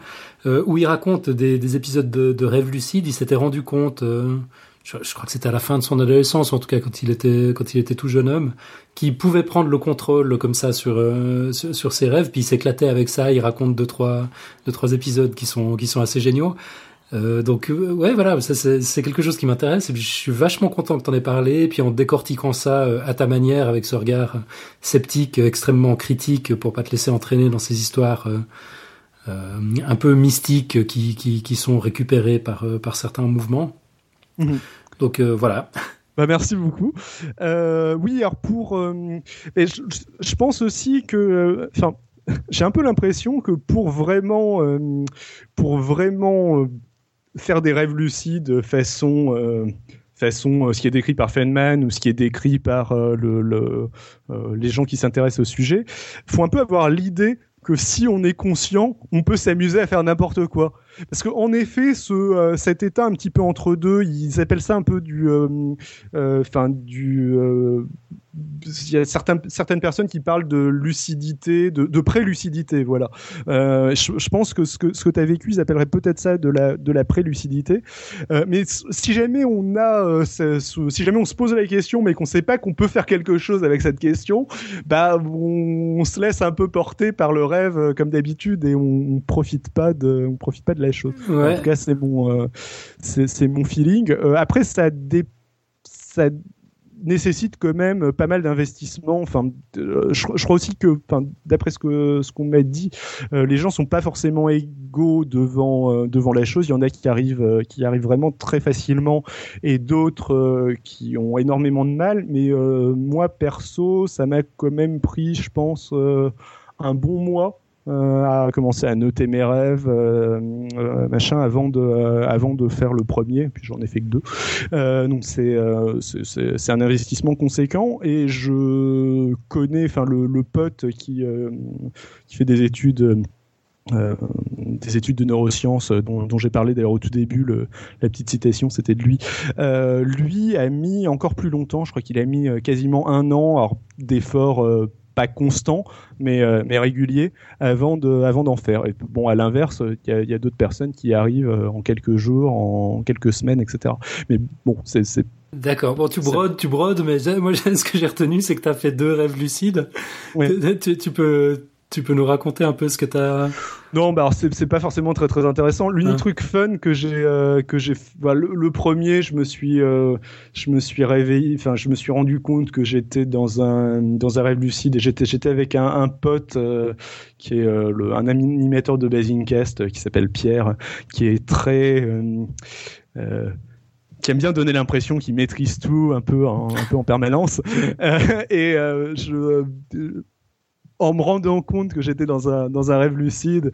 où il raconte des, épisodes de, de rêve lucide. Il s'était rendu compte, je, crois que c'était à la fin de son adolescence, en tout cas quand il était quand il était tout jeune homme, qu'il pouvait prendre le contrôle comme ça sur sur, ses rêves, puis il s'éclatait avec ça. Il raconte deux trois deux trois épisodes qui sont qui sont assez géniaux. Euh, donc euh, ouais voilà c'est quelque chose qui m'intéresse et puis je suis vachement content que t'en aies parlé et puis en décortiquant ça euh, à ta manière avec ce regard sceptique extrêmement critique pour pas te laisser entraîner dans ces histoires un peu mystiques qui, qui, qui sont récupérées par par certains mouvements mhm. donc voilà bah merci beaucoup. oui, alors pour, je, je, pense aussi que, enfin, j'ai un peu l'impression que pour vraiment, pour vraiment faire des rêves lucides façon euh, façon euh, ce qui est décrit par Feynman ou ce qui est décrit par euh, le, les gens qui s'intéressent au sujet, faut un peu avoir l'idée que si on est conscient, on peut s'amuser à faire n'importe quoi. Parce qu'en effet, ce, cet état un petit peu entre deux, ils appellent ça un peu du, enfin du il y a certaines, personnes qui parlent de lucidité, de, de pré-lucidité, voilà. Euh, je, pense que ce que, ce que tu as vécu, ils appelleraient peut-être ça de la, de la pré-lucidité. Euh, mais si jamais on a, euh, si jamais on se pose la question, mais qu'on sait pas qu'on peut faire quelque chose avec cette question, bah, on, se laisse un peu porter par le rêve euh, comme d'habitude et on, on, profite pas de, on profite pas de la chose. En tout cas, c'est mon, euh, c'est mon feeling. après, ça dé, ça nécessite quand même pas mal d'investissements. Enfin, euh, je, crois aussi que, enfin, d'après ce que ce qu'on m'a dit, euh, les gens sont pas forcément égaux devant euh, devant la chose. Il y en a qui arrivent qui arrivent vraiment très facilement et d'autres qui ont énormément de mal. Mais moi perso, ça m'a quand même pris, je pense, un bon mois euh, à commencer à noter mes rêves, euh, euh, machin, avant de, avant de faire le premier. Puis j'en ai fait que deux. donc c'est c'est un investissement conséquent et je connais, le, le pote qui qui fait des études. Euh, des études de neurosciences dont, j'ai parlé d'ailleurs au tout début, la petite citation c'était de lui. Euh, lui a mis encore plus longtemps, je crois qu'il a mis quasiment un an d'efforts pas constant, mais, euh, mais régulier avant de, avant d'en faire. Et bon, à l'inverse, il y a, y a d'autres personnes qui arrivent euh, en quelques jours, en quelques semaines, etc. Mais bon, c'est, D'accord. Bon, tu brodes, tu brodes, mais moi, ce que j'ai retenu, c'est que tu as fait deux rêves lucides. Ouais. Tu, tu peux, tu peux nous raconter un peu ce que tu as. Non, bah alors c'est pas forcément très très intéressant. L'unique Hein. truc fun que j'ai euh, que j'ai bah, le, le premier, je me suis euh, je me suis réveillé, enfin je me suis rendu compte que j'étais dans un dans un rêve lucide et j'étais j'étais avec un, un pote euh, qui est le, un animateur de Basingcast qui s'appelle Pierre, qui est très qui aime bien donner l'impression qu'il maîtrise tout un peu en, un peu en permanence. Et je, en me rendant compte que j'étais dans un, dans un rêve lucide,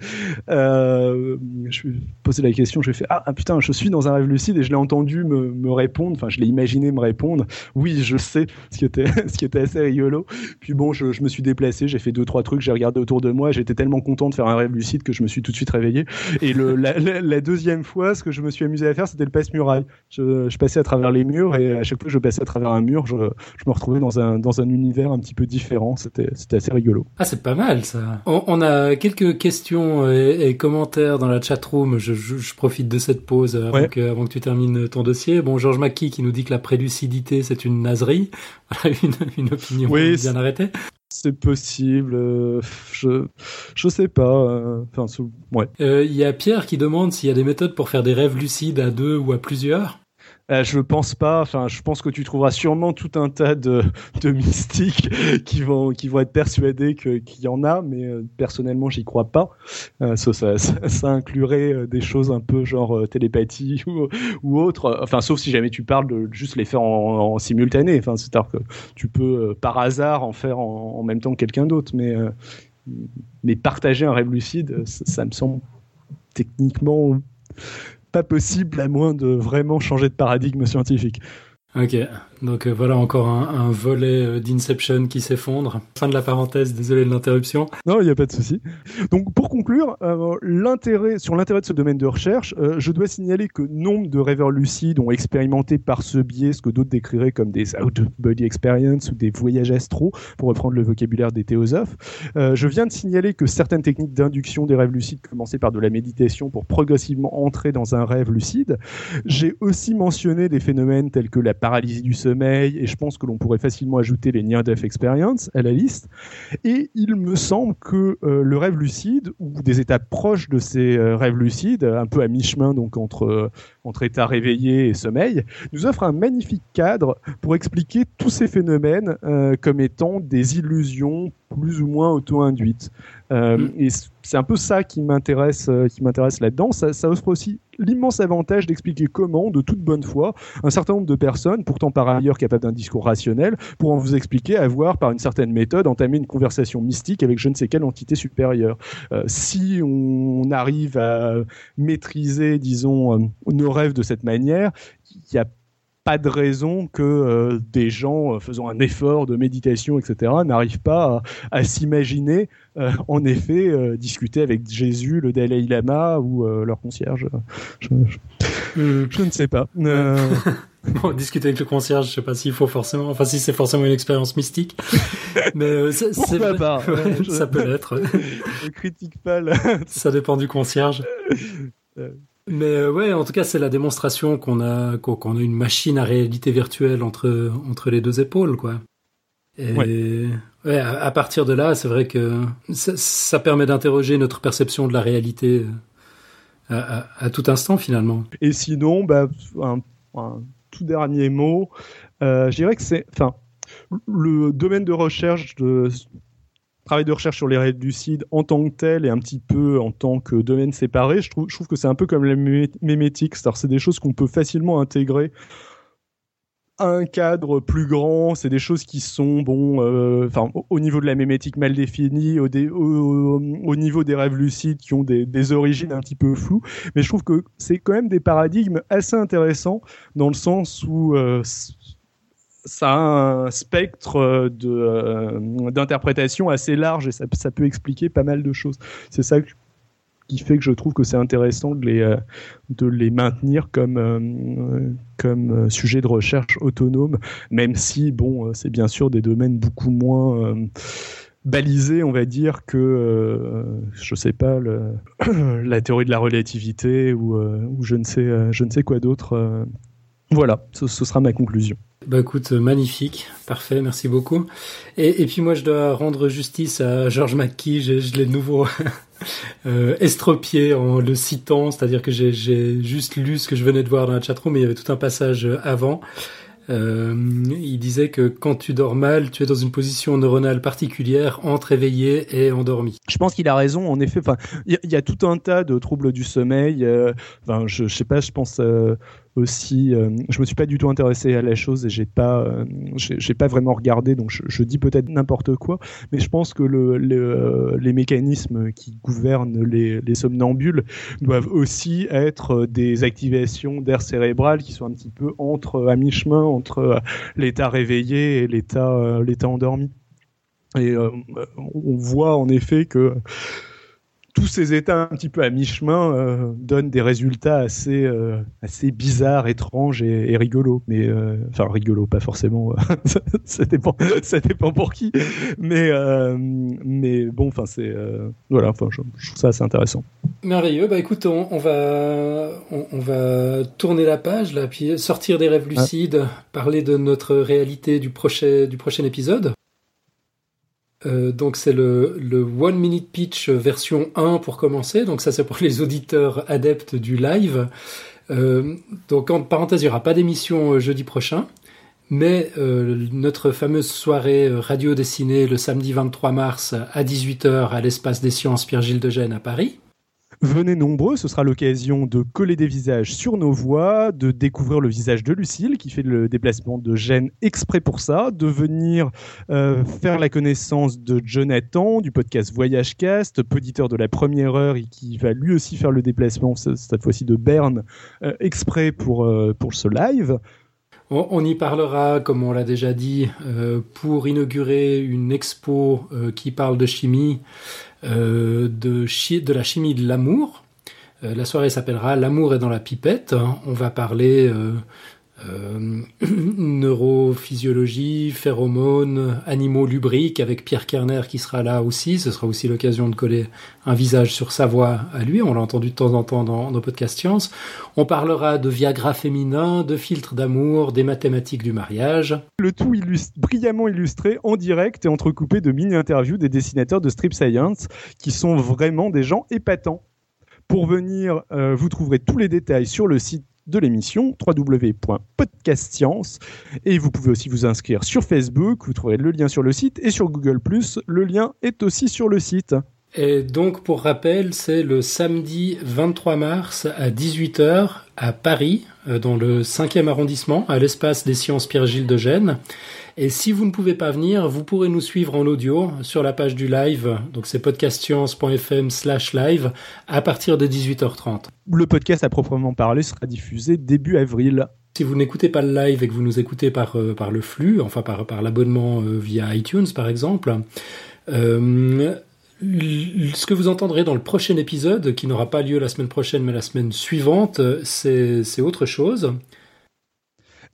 euh, je suis posé la question, je lui ai fait ah, putain, je suis dans un rêve lucide et je l'ai entendu me, me répondre, enfin je l'ai imaginé me répondre. Oui, je sais, ce qui était, ce qui était assez rigolo. Puis bon, je, je me suis déplacé, j'ai fait deux trois trucs, j'ai regardé autour de moi, j'étais tellement content de faire un rêve lucide que je me suis tout de suite réveillé. Et le, la, la, deuxième fois, ce que je me suis amusé à faire, c'était le passe-muraille. Je, je passais à travers les murs et à chaque fois que je passais à travers un mur, je, je me retrouvais dans un, dans un univers un petit peu différent. C'était assez rigolo. Ah, c'est pas mal ça. On, on a quelques questions et, et commentaires dans la chatroom. Je, je, je profite de cette pause avant, Ouais. que, avant que tu termines ton dossier. Bon, Georges Mackey qui nous dit que la prélucidité c'est une naserie. Une, une opinion Oui, bien arrêtée. C'est possible. euh, je, je sais pas. euh, Enfin, c'est- ouais. Euh, Il y a Pierre qui demande s'il y a des méthodes pour faire des rêves lucides à deux ou à plusieurs. Euh, je pense pas. Enfin, je pense que tu trouveras sûrement tout un tas de, mystiques qui vont qui vont être persuadés qu'il y en a, mais euh, personnellement, j'y crois pas. Euh, ça, inclurait euh, des choses un peu genre euh, télépathie ou autre. Enfin, sauf si jamais tu parles de juste les faire en, simultané. Enfin, c'est-à-dire que tu peux par hasard en faire en, même temps que quelqu'un d'autre, mais mais partager un rêve lucide, ça me semble techniquement pas possible à moins de vraiment changer de paradigme scientifique. Ok, donc euh, voilà encore un, volet euh, d'Inception qui s'effondre. Fin de la parenthèse, désolé de l'interruption. Non, il n'y a pas de souci. Donc, pour conclure, euh, sur l'intérêt de ce domaine de recherche, je dois signaler que nombre de rêveurs lucides ont expérimenté par ce biais ce que d'autres décriraient comme des out-of-body experience ou des voyages astraux, pour reprendre le vocabulaire des théosophes. Je viens de signaler que certaines techniques d'induction des rêves lucides commençaient par de la méditation pour progressivement entrer dans un rêve lucide. J'ai aussi mentionné des phénomènes tels que la paralysie du sommeil, et je pense que l'on pourrait facilement ajouter les near-death experience à la liste. Et il me semble que euh, le rêve lucide, ou des étapes proches de ces euh, rêves lucides, un peu à mi-chemin entre, euh, entre état réveillé et sommeil, nous offre un magnifique cadre pour expliquer tous ces phénomènes comme étant des illusions plus ou moins auto-induites. Euh, Mm. Et c'est un peu ça qui m'intéresse, euh, qui m'intéresse là-dedans. Ça, ça offre aussi l'immense avantage d'expliquer comment, de toute bonne foi, un certain nombre de personnes, pourtant par ailleurs capables d'un discours rationnel, pourront vous expliquer avoir, par une certaine méthode, entamé une conversation mystique avec je ne sais quelle entité supérieure. Euh, si on arrive à maîtriser, disons, nos rêves de cette manière, il n'y a pas de raison que euh, des gens euh, faisant un effort de méditation, etc., n'arrivent pas à, à s'imaginer, euh, en effet, euh, discuter avec Jésus, le Dalai Lama ou leur concierge. Je, je- je ne sais pas. Bon, discuter avec le concierge, je sais pas s'il faut forcément, enfin si c'est forcément une expérience mystique, mais euh, c'est vrai- pas, Ouais, je- ça peut l'être. je critique pas ça dépend du concierge. Mais euh, ouais, en tout cas, c'est la démonstration qu'on a qu'on a une machine à réalité virtuelle entre entre les deux épaules, quoi. Et ouais, à, à partir de là, c'est vrai que ça, ça permet d'interroger notre perception de la réalité euh, à, à- à tout instant, finalement. Et sinon, bah, un, un tout dernier mot, euh, je dirais que c'est, enfin, le domaine de recherche de travail de recherche sur les rêves lucides en tant que tel et un petit peu en tant que domaine séparé, je trouve, je trouve que c'est un peu comme la mé- mémétique, c'est-à-dire c'est des choses qu'on peut facilement intégrer un cadre plus grand, c'est des choses qui sont bon, euh, enfin au, au niveau de la mémétique mal définie, au, niveau des rêves lucides qui ont des, des origines un petit peu floues, mais je trouve que c'est quand même des paradigmes assez intéressants dans le sens où euh, ça a un spectre de, euh, d'interprétation assez large et ça, peut expliquer pas mal de choses. C'est ça qui fait que je trouve que c'est intéressant de les, euh, de les maintenir comme, euh, comme sujet de recherche autonome, même si, bon, c'est bien sûr des domaines beaucoup moins, baliser, on va dire, que, je sais pas, la théorie de la relativité ou, ou je, ne sais, je ne sais quoi d'autre. Voilà, ce, ce, sera ma conclusion. Bah écoute, magnifique, parfait, merci beaucoup. Et, et puis moi, je dois rendre justice à George McKee, je, je l'ai de nouveau euh, estropié en le citant, c'est-à-dire que j'ai juste lu ce que je venais de voir dans la chatroom, mais il y avait tout un passage avant. Euh, il disait que quand tu dors mal, tu es dans une position neuronale particulière entre éveillé et endormi. Je pense qu'il a raison. En effet, enfin, il y, y, a tout un tas de troubles du sommeil. Euh, enfin, je, je sais pas. Je pense euh, aussi. Euh, je me suis pas du tout intéressé à la chose et j'ai pas, euh, j'ai pas vraiment regardé, donc je, dis peut-être n'importe quoi, mais je pense que euh, les mécanismes qui gouvernent les, les, somnambules doivent aussi être des activations d'air cérébral qui sont un petit peu entre à mi-chemin entre l'état réveillé et l'état l'état endormi. Et on voit en effet que tous ces états un petit peu à mi-chemin euh, donnent des résultats assez, euh, assez bizarres, étranges et, et rigolos. Mais euh, enfin rigolos, pas forcément. ça, ça, dépend, ça dépend pour qui. Mais mais bon, enfin c'est voilà. Enfin, je, je, trouve ça assez intéressant. Merveilleux. Bah écoute, on, on va on, on, va tourner la page là, puis sortir des rêves lucides, ah. parler de notre réalité du prochain du prochain épisode. Euh, donc c'est le, One Minute Pitch version 1 pour commencer. Donc ça c'est pour les auditeurs adeptes du live. Euh, donc en parenthèse, il n'y aura pas d'émission euh, jeudi prochain. Mais notre fameuse soirée radio dessinée le samedi 23 mars à 18h à l'espace des sciences Pierre-Gilles de Gênes à Paris. Venez nombreux, ce sera l'occasion de coller des visages sur nos voix, de découvrir le visage de Lucille qui fait le déplacement de Gênes exprès pour ça, de venir euh, faire la connaissance de Jonathan du podcast Voyage Cast, poditeur de la première heure et qui va lui aussi faire le déplacement cette fois-ci de Berne euh, exprès pour, euh, pour ce live. On, y parlera, comme on l'a déjà dit, pour inaugurer une expo qui parle de chimie, de, chi de, la chimie de l'amour. la soirée s'appellera L'amour est dans la pipette. On va parler euh, neurophysiologie, phéromones, animaux lubriques avec Pierre Kerner qui sera là aussi. Ce sera aussi l'occasion de coller un visage sur sa voix à lui. On l'a entendu de temps en temps dans nos podcasts sciences. On parlera de Viagra féminin, de filtres d'amour, des mathématiques du mariage. Le tout brillamment illustré en direct et entrecoupé de mini-interviews des dessinateurs de Strip Science qui sont vraiment des gens épatants. Pour venir, euh, vous trouverez tous les détails sur le site de l'émission www.podcastscience et vous pouvez aussi vous inscrire sur Facebook, vous trouverez le lien sur le site et sur Google ⁇ le lien est aussi sur le site. Et donc pour rappel, c'est le samedi 23 mars à 18h à Paris, dans le 5e arrondissement, à l'espace des sciences Pierre-Gilles de Gênes. Et si vous ne pouvez pas venir, vous pourrez nous suivre en audio sur la page du live, donc c'est podcastscience.fm slash live, à partir de 18h30. Le podcast à proprement parler sera diffusé début avril. Si vous n'écoutez pas le live et que vous nous écoutez par, euh, par le flux, enfin par, par l'abonnement euh, via iTunes par exemple, euh, ce que vous entendrez dans le prochain épisode, qui n'aura pas lieu la semaine prochaine mais la semaine suivante, c'est autre chose.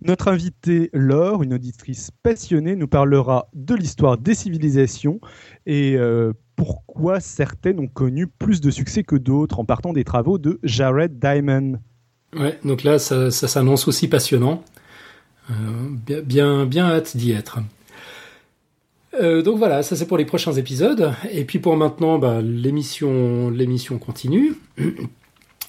Notre invitée Laure, une auditrice passionnée, nous parlera de l'histoire des civilisations et euh, pourquoi certaines ont connu plus de succès que d'autres en partant des travaux de Jared Diamond. Ouais, donc là, ça, ça s'annonce aussi passionnant. Euh, bien, bien, bien hâte d'y être. Euh, donc voilà, ça c'est pour les prochains épisodes. Et puis pour maintenant, bah, l'émission, l'émission continue.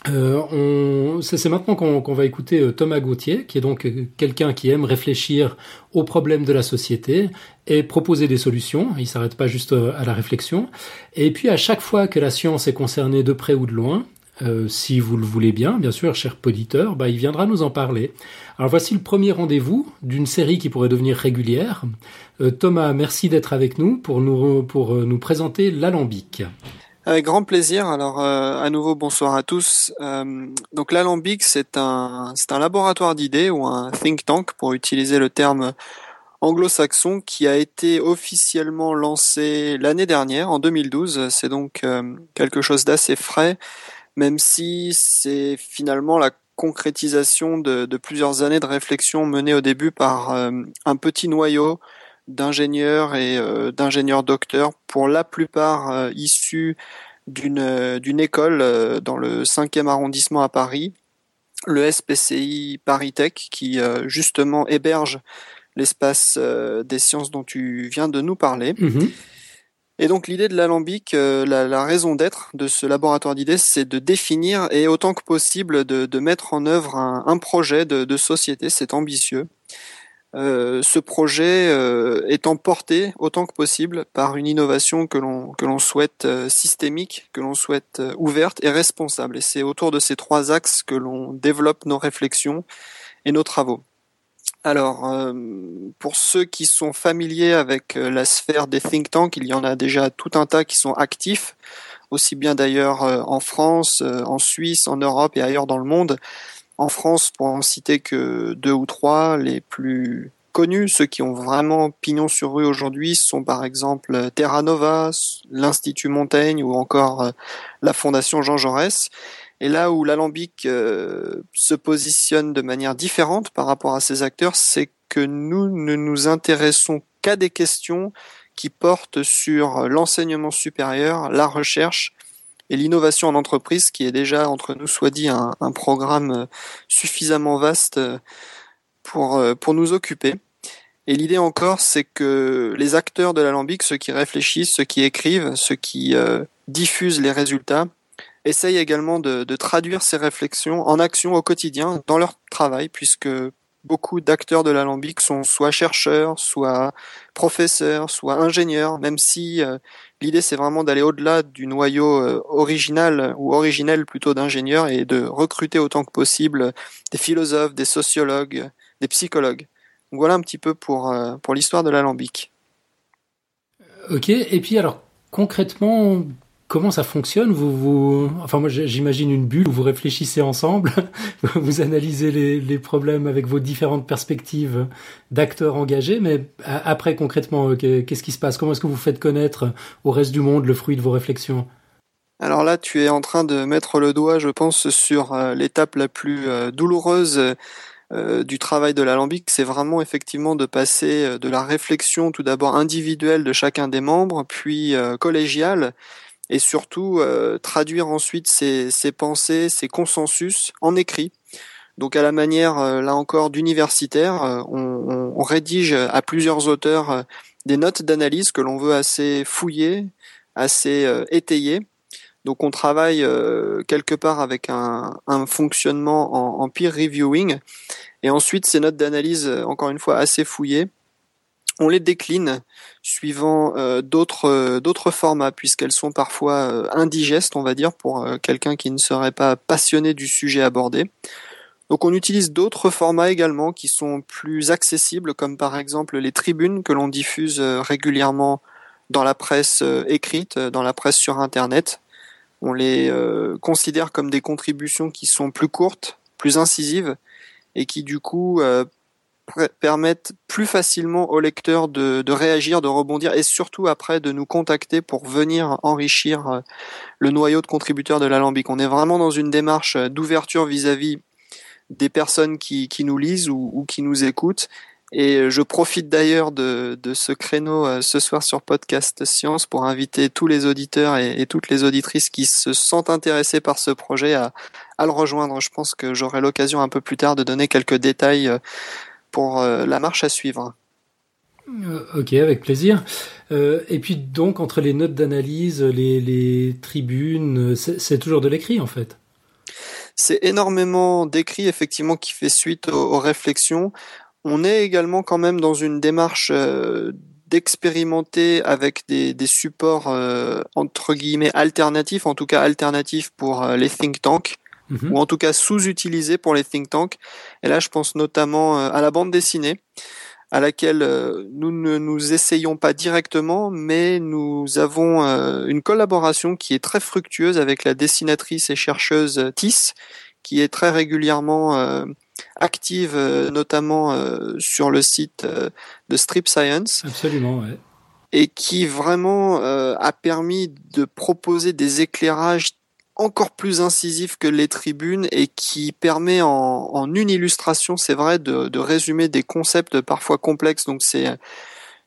Euh, c'est maintenant qu'on qu va écouter euh, Thomas Gauthier, qui est donc euh, quelqu'un qui aime réfléchir aux problèmes de la société et proposer des solutions. Il s'arrête pas juste à la réflexion. Et puis à chaque fois que la science est concernée de près ou de loin, euh, si vous le voulez bien, bien sûr, cher poditeur, bah, il viendra nous en parler. Alors voici le premier rendez-vous d'une série qui pourrait devenir régulière. Euh, Thomas, merci d'être avec nous pour nous, pour nous présenter l'alambic. Avec grand plaisir. Alors euh, à nouveau bonsoir à tous. Euh, donc l'alambic c'est un c'est un laboratoire d'idées ou un think tank pour utiliser le terme anglo-saxon qui a été officiellement lancé l'année dernière en 2012. C'est donc euh, quelque chose d'assez frais, même si c'est finalement la concrétisation de, plusieurs années de réflexion menée au début par euh, un petit noyau d'ingénieurs et d'ingénieurs docteurs, pour la plupart issus d'une d'une école dans le 5e arrondissement à Paris, le SPCI Paris Tech, qui justement héberge l'espace des sciences dont tu viens de nous parler. Mhm. Et donc l'idée de l'alambic, euh, la, raison d'être de ce laboratoire d'idées, c'est de définir et autant que possible de, mettre en œuvre un, projet de, société. C'est ambitieux. Euh, ce projet euh, étant porté autant que possible par une innovation que l'on que l'on souhaite systémique, que l'on souhaite ouverte et responsable. Et c'est autour de ces trois axes que l'on développe nos réflexions et nos travaux. Alors, euh, pour ceux qui sont familiers avec euh, la sphère des think tanks, il y en a déjà tout un tas qui sont actifs, aussi bien d'ailleurs euh, en France, en Suisse, en Europe et ailleurs dans le monde. En France, pour en citer que deux ou trois, les plus connus, ceux qui ont vraiment pignon sur rue aujourd'hui, sont par exemple Terra Nova, l'Institut Montaigne ou encore la Fondation Jean Jaurès. Et là où l'alambic euh, se positionne de manière différente par rapport à ces acteurs, c'est que nous ne nous intéressons qu'à des questions qui portent sur l'enseignement supérieur, la recherche et l'innovation en entreprise, qui est déjà entre nous, soit dit, un, programme suffisamment vaste pour, pour nous occuper. Et l'idée encore, c'est que les acteurs de l'alambic, ceux qui réfléchissent, ceux qui écrivent, ceux qui euh, diffusent les résultats, essayent également de, traduire ces réflexions en action au quotidien dans leur travail, puisque beaucoup d'acteurs de l'alambic sont soit chercheurs, soit professeurs, soit ingénieurs, même si euh, l'idée c'est vraiment d'aller au-delà du noyau euh, original ou originel plutôt d'ingénieurs et de recruter autant que possible des philosophes, des sociologues, des psychologues. Donc voilà un petit peu pour, euh, pour l'histoire de l'alambic. Ok, et puis alors concrètement, comment ça fonctionne? Vous, vous, enfin moi j'imagine une bulle où vous réfléchissez ensemble, vous analysez les, problèmes avec vos différentes perspectives d'acteurs engagés, mais après concrètement, euh, qu'est-ce qui se passe? Comment est-ce que vous faites connaître au reste du monde le fruit de vos réflexions? Alors là, tu es en train de mettre le doigt, je pense, sur euh, l'étape la plus euh, douloureuse du travail de l'alambic, c'est vraiment effectivement de passer de la réflexion tout d'abord individuelle de chacun des membres, puis collégiale, et surtout euh, traduire ensuite ces, pensées, ces consensus en écrit. Donc à la manière, euh, là encore, d'universitaire, euh, on, on, rédige à plusieurs auteurs des notes d'analyse que l'on veut assez fouillées, assez étayées. Donc on travaille quelque part avec un, un fonctionnement en, en, peer reviewing. Et ensuite, ces notes d'analyse, encore une fois, assez fouillées, on les décline suivant euh, d'autres euh, d'autres formats puisqu'elles sont parfois euh, indigestes, on va dire, pour quelqu'un qui ne serait pas passionné du sujet abordé. Donc on utilise d'autres formats également qui sont plus accessibles, comme par exemple les tribunes que l'on diffuse régulièrement dans la presse écrite, dans la presse sur Internet. On les considère comme des contributions qui sont plus courtes, plus incisives, et qui du coup permettent plus facilement au lecteur de, réagir, de rebondir et surtout après de nous contacter pour venir enrichir euh, le noyau de contributeurs de l'alambic. On est vraiment dans une démarche d'ouverture vis-à-vis des personnes qui, nous lisent ou, qui nous écoutent. Et je profite d'ailleurs de, ce créneau euh, ce soir sur Podcast Science pour inviter tous les auditeurs et, toutes les auditrices qui se sentent intéressés par ce projet à, le rejoindre. Je pense que j'aurai l'occasion un peu plus tard de donner quelques détails euh, pour euh, la marche à suivre. Euh, ok, avec plaisir. Euh, et puis donc entre les notes d'analyse, les, tribunes, c'est toujours de l'écrit en fait. C'est énormément d'écrit effectivement qui fait suite aux, réflexions. On est également quand même dans une démarche d'expérimenter avec des, supports entre guillemets alternatifs, en tout cas alternatifs pour les think tanks. Ou en tout cas sous-utilisé pour les think tanks. Et là, je pense notamment euh, à la bande dessinée, à laquelle euh, nous ne nous essayons pas directement, mais nous avons euh, une collaboration qui est très fructueuse avec la dessinatrice et chercheuse Tis, qui est très régulièrement active, notamment sur le site de Strip Science. Absolument, ouais et qui vraiment a permis de proposer des éclairages encore plus incisif que les tribunes et qui permet en, une illustration, c'est vrai, de, résumer des concepts parfois complexes. Donc c'est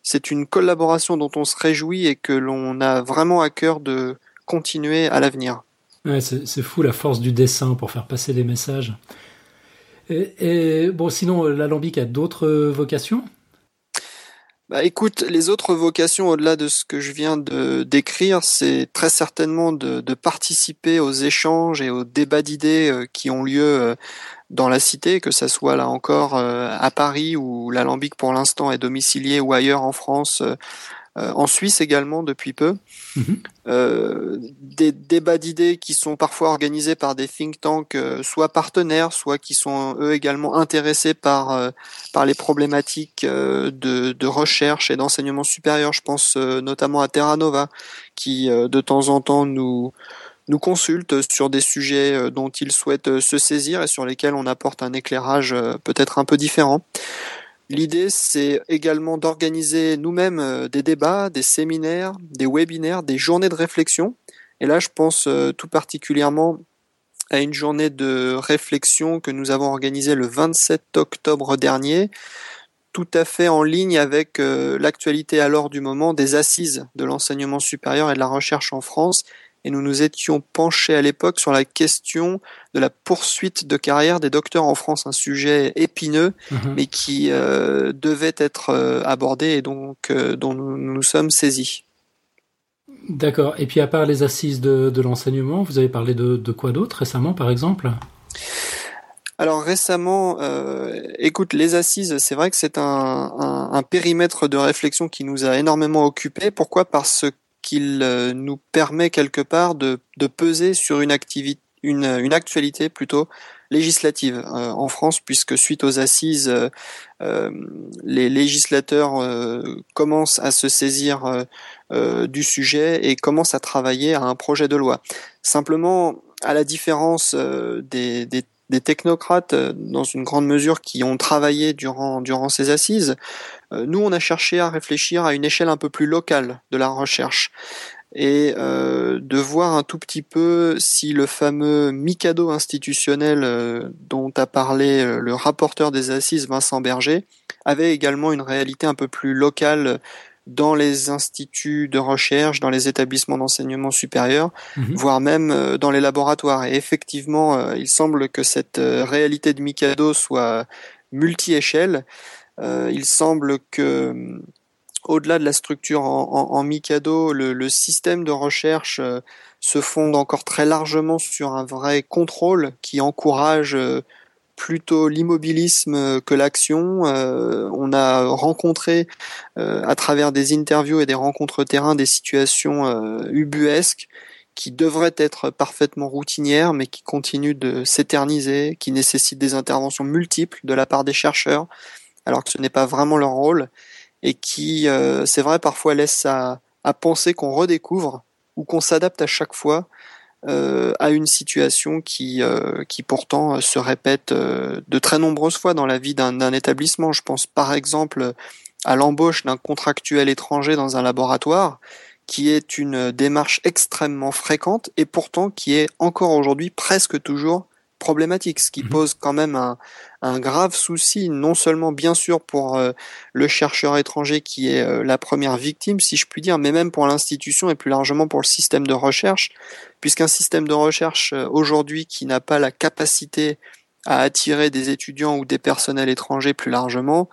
c'est une collaboration dont on se réjouit et que l'on a vraiment à cœur de continuer à l'avenir. c'est fou la force du dessin pour faire passer des messages. Et, bon, sinon, l'alambic a d'autres vocations bah écoute, les autres vocations au-delà de ce que je viens de décrire, c'est très certainement de, de, participer aux échanges et aux débats d'idées euh, qui ont lieu euh, dans la cité, que ça soit là encore euh, à Paris où l'alambic pour l'instant est domicilié ou ailleurs en France euh, en Suisse également depuis peu. Mhm. Euh, des débats d'idées qui sont parfois organisés par des think tanks, euh, soit partenaires, soit qui sont eux également intéressés par par les problématiques de, de recherche et d'enseignement supérieur. Je pense notamment à Terra Nova, qui de temps en temps nous nous consulte sur des sujets dont ils souhaitent se saisir et sur lesquels on apporte un éclairage peut-être un peu différent. L'idée, c'est également d'organiser nous-mêmes euh, des débats, des séminaires, des webinaires, des journées de réflexion. Et là, je pense euh, tout particulièrement à une journée de réflexion que nous avons organisée le 27 octobre dernier, tout à fait en ligne avec euh, l'actualité alors du moment des assises de l'enseignement supérieur et de la recherche en France et nous nous étions penchés à l'époque sur la question de la poursuite de carrière des docteurs en France, un sujet épineux, mhm. mais qui euh, devait être euh, abordé et donc euh, dont nous nous sommes saisis. D'accord. Et puis à part les assises de, l'enseignement, vous avez parlé de, quoi d'autre récemment, par exemple? Alors récemment, écoute, les assises, c'est vrai que c'est un, un, périmètre de réflexion qui nous a énormément occupé. Pourquoi? Parce qu'il euh, nous permet quelque part de, de peser sur une activité, une, une actualité plutôt législative euh, en France, puisque suite aux assises, euh, les législateurs commencent à se saisir du sujet et commencent à travailler à un projet de loi. Simplement, à la différence des, des des technocrates euh, dans une grande mesure qui ont travaillé durant, durant ces assises. Euh, nous, on a cherché à réfléchir à une échelle un peu plus locale de la recherche et euh, de voir un tout petit peu si le fameux Mikado institutionnel dont a parlé le rapporteur des assises Vincent Berger avait également une réalité un peu plus locale dans les instituts de recherche, dans les établissements d'enseignement supérieur, mhm. voire même euh, dans les laboratoires. Et effectivement, euh, il semble que cette euh, réalité de Mikado soit multi-échelle. il semble que au-delà de la structure en, Mikado, le, le, système de recherche se fonde encore très largement sur un vrai contrôle qui encourage plutôt l'immobilisme que l'action. Euh, on a rencontré euh, à travers des interviews et des rencontres terrain des situations euh, ubuesques qui devraient être parfaitement routinières mais qui continuent de s'éterniser, qui nécessitent des interventions multiples de la part des chercheurs alors que ce n'est pas vraiment leur rôle et qui, c'est vrai, parfois laissent à penser qu'on redécouvre ou qu'on s'adapte à chaque fois euh, à une situation qui, euh, qui pourtant euh, se répète de très nombreuses fois dans la vie d'un établissement. Je pense par exemple à l'embauche d'un contractuel étranger dans un laboratoire, qui est une démarche extrêmement fréquente et pourtant qui est encore aujourd'hui presque toujours problématique, ce qui mhm. pose quand même un, un, grave souci, non seulement bien sûr pour euh, le chercheur étranger qui est euh, la première victime, si je puis dire, mais même pour l'institution et plus largement pour le système de recherche, puisqu'un système de recherche euh, aujourd'hui qui n'a pas la capacité à attirer des étudiants ou des personnels étrangers plus largement,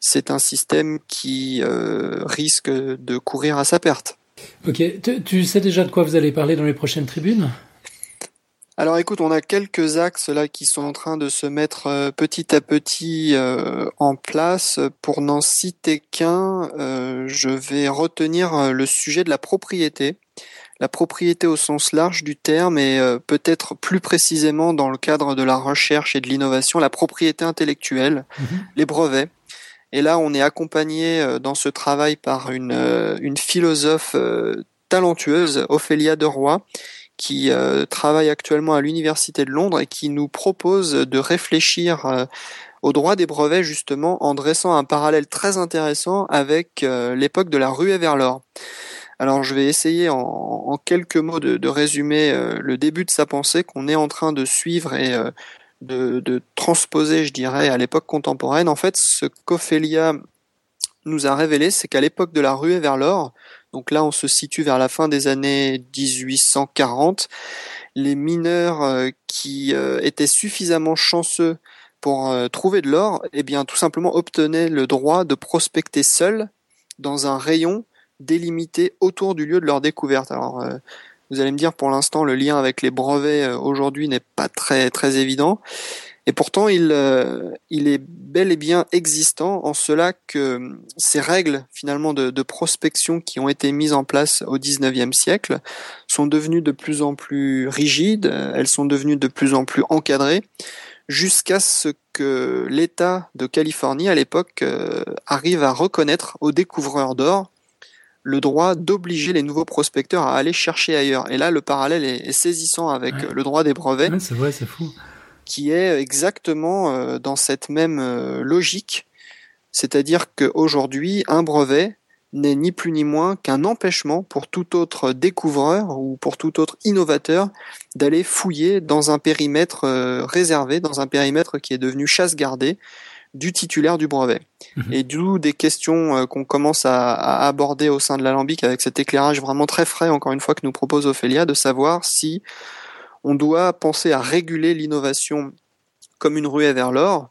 c'est un système qui risque de courir à sa perte. Ok, tu sais déjà de quoi vous allez parler dans les prochaines tribunes? Alors écoute, on a quelques axes là qui sont en train de se mettre euh, petit à petit euh, en place. Pour n'en citer qu'un, euh, je vais retenir le sujet de la propriété. La propriété au sens large du terme et peut-être plus précisément dans le cadre de la recherche et de l'innovation, la propriété intellectuelle, mhm. les brevets. Et là, on est accompagné dans ce travail par une, une philosophe talentueuse, Ophélia de Roy, qui euh, travaille actuellement à l'Université de Londres et qui nous propose de réfléchir euh, au droit des brevets justement en dressant un parallèle très intéressant avec euh, l'époque de la ruée vers l'or. Alors je vais essayer en, quelques mots de, résumer le début de sa pensée qu'on est en train de suivre et de, de, transposer, je dirais, à l'époque contemporaine. En fait, ce qu'Ophélia nous a révélé, c'est qu'à l'époque de la ruée vers l'or, donc là on se situe vers la fin des années 1840, les mineurs euh, qui euh, étaient suffisamment chanceux pour euh, trouver de l'or, eh bien tout simplement obtenaient le droit de prospecter seuls dans un rayon délimité autour du lieu de leur découverte. Alors vous allez me dire pour l'instant le lien avec les brevets aujourd'hui n'est pas très très évident. Et pourtant, il, il est bel et bien existant en cela que ces règles finalement de, de prospection qui ont été mises en place au XIXe siècle sont devenues de plus en plus rigides, elles sont devenues de plus en plus encadrées, jusqu'à ce que l'État de Californie à l'époque euh, arrive à reconnaître aux découvreurs d'or le droit d'obliger les nouveaux prospecteurs à aller chercher ailleurs. Et là, le parallèle est, saisissant avec le droit des brevets. c'est vrai, c'est fou. Qui est exactement euh, dans cette même euh, logique. C'est-à-dire qu'aujourd'hui, un brevet n'est ni plus ni moins qu'un empêchement pour tout autre découvreur ou pour tout autre innovateur d'aller fouiller dans un périmètre euh, réservé, dans un périmètre qui est devenu chasse gardée du titulaire du brevet. Mhm. Et d'où des questions qu'on commence à, aborder au sein de l'alambic avec cet éclairage vraiment très frais, encore une fois, que nous propose Ophélia, de savoir si on doit penser à réguler l'innovation comme une ruée vers l'or.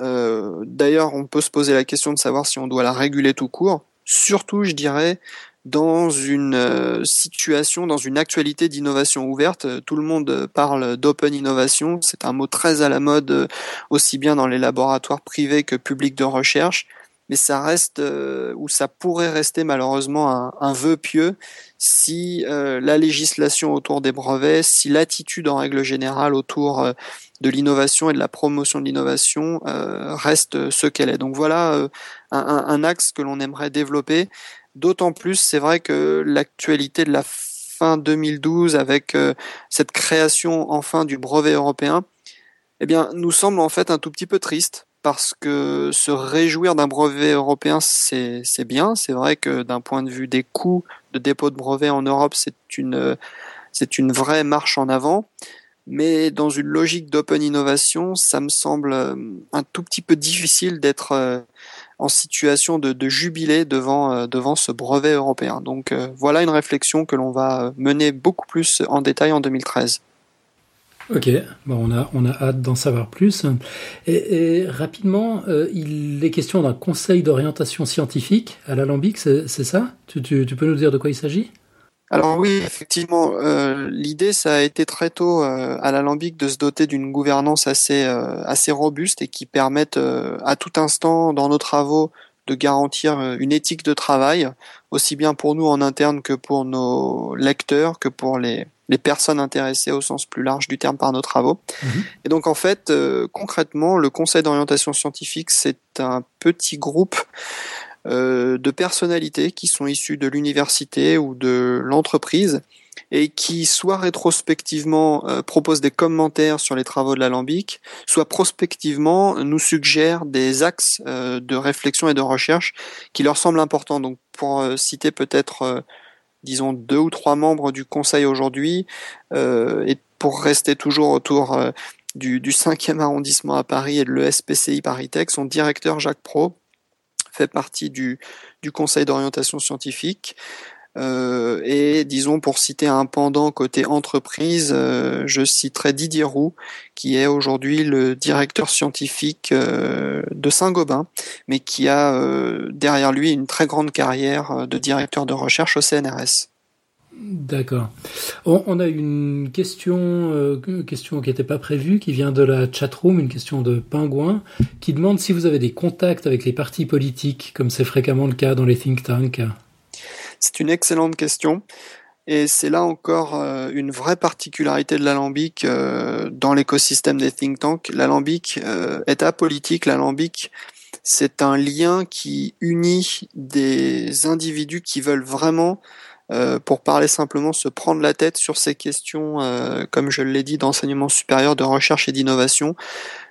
Euh, d'ailleurs, on peut se poser la question de savoir si on doit la réguler tout court surtout, je dirais, dans une euh, situation, dans une actualité d'innovation ouverte. Tout le monde parle d'open innovation. C'est un mot très à la mode, euh, aussi bien dans les laboratoires privés que publics de recherche. Mais ça reste, euh, ou ça pourrait rester malheureusement un, un vœu pieux si la législation autour des brevets, si l'attitude en règle générale autour de l'innovation et de la promotion de l'innovation reste ce qu'elle est. Donc voilà un, axe que l'on aimerait développer. D'autant plus, c'est vrai que l'actualité de la fin 2012 avec euh, cette création enfin du brevet européen, eh bien, nous semble en fait un tout petit peu triste parce que se réjouir d'un brevet européen, c'est bien. C'est vrai que d'un point de vue des coûts de dépôt de brevet en Europe, c'est une, vraie marche en avant. Mais dans une logique d'open innovation, ça me semble euh, un tout petit peu difficile d'être euh, en situation de, devant, euh, devant ce brevet européen. Donc voilà une réflexion que l'on va mener beaucoup plus en détail en 2013. Ok, bon, on, a, on a hâte d'en savoir plus. Et, rapidement, euh, il est question d'un conseil d'orientation scientifique à l'Alambic, c'est ça? Tu, peux nous dire de quoi il s'agit? Alors oui, effectivement, euh, l'idée ça a été très tôt euh, à l'alambic de se doter d'une gouvernance assez assez robuste et qui permette à tout instant dans nos travaux de garantir une éthique de travail aussi bien pour nous en interne que pour nos lecteurs que pour les les personnes intéressées au sens plus large du terme par nos travaux. Mhm. Et donc en fait, concrètement, le Conseil d'orientation scientifique, c'est un petit groupe euh, de personnalités qui sont issues de l'université ou de l'entreprise et qui soit rétrospectivement euh, proposent des commentaires sur les travaux de l'alambic, soit prospectivement nous suggèrent des axes euh, de réflexion et de recherche qui leur semblent importants. Donc pour citer peut-être disons deux ou trois membres du conseil aujourd'hui et pour rester toujours autour du, du 5e arrondissement à Paris et de l'ESPCI Paris Tech, son directeur Jacques Pro, fait partie du, du conseil d'orientation scientifique. Euh, et disons pour citer un pendant côté entreprise, euh, je citerai Didier Roux, qui est aujourd'hui le directeur scientifique euh, de Saint-Gobain, mais qui a derrière lui une très grande carrière de directeur de recherche au CNRS. D'accord. On, a une question, euh, question qui n'était pas prévue, qui vient de la chatroom, une question de Pingouin, qui demande si vous avez des contacts avec les partis politiques, comme c'est fréquemment le cas dans les think tanks. C'est une excellente question. Et c'est là encore euh, une vraie particularité de l'alambic euh, dans l'écosystème des think tanks. L'alambic est apolitique. L'alambic, c'est un lien qui unit des individus qui veulent vraiment euh, pour parler simplement, se prendre la tête sur ces questions, euh, comme je l'ai dit, d'enseignement supérieur, de recherche et d'innovation.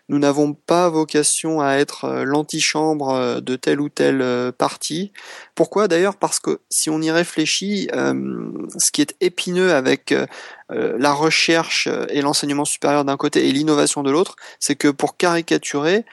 Nous n'avons pas vocation à être euh, l'antichambre de tel ou tel parti. Pourquoi? D'ailleurs Parce que si on y réfléchit, ce qui est épineux avec la recherche et l'enseignement supérieur d'un côté et l'innovation de l'autre, c'est que pour caricaturer,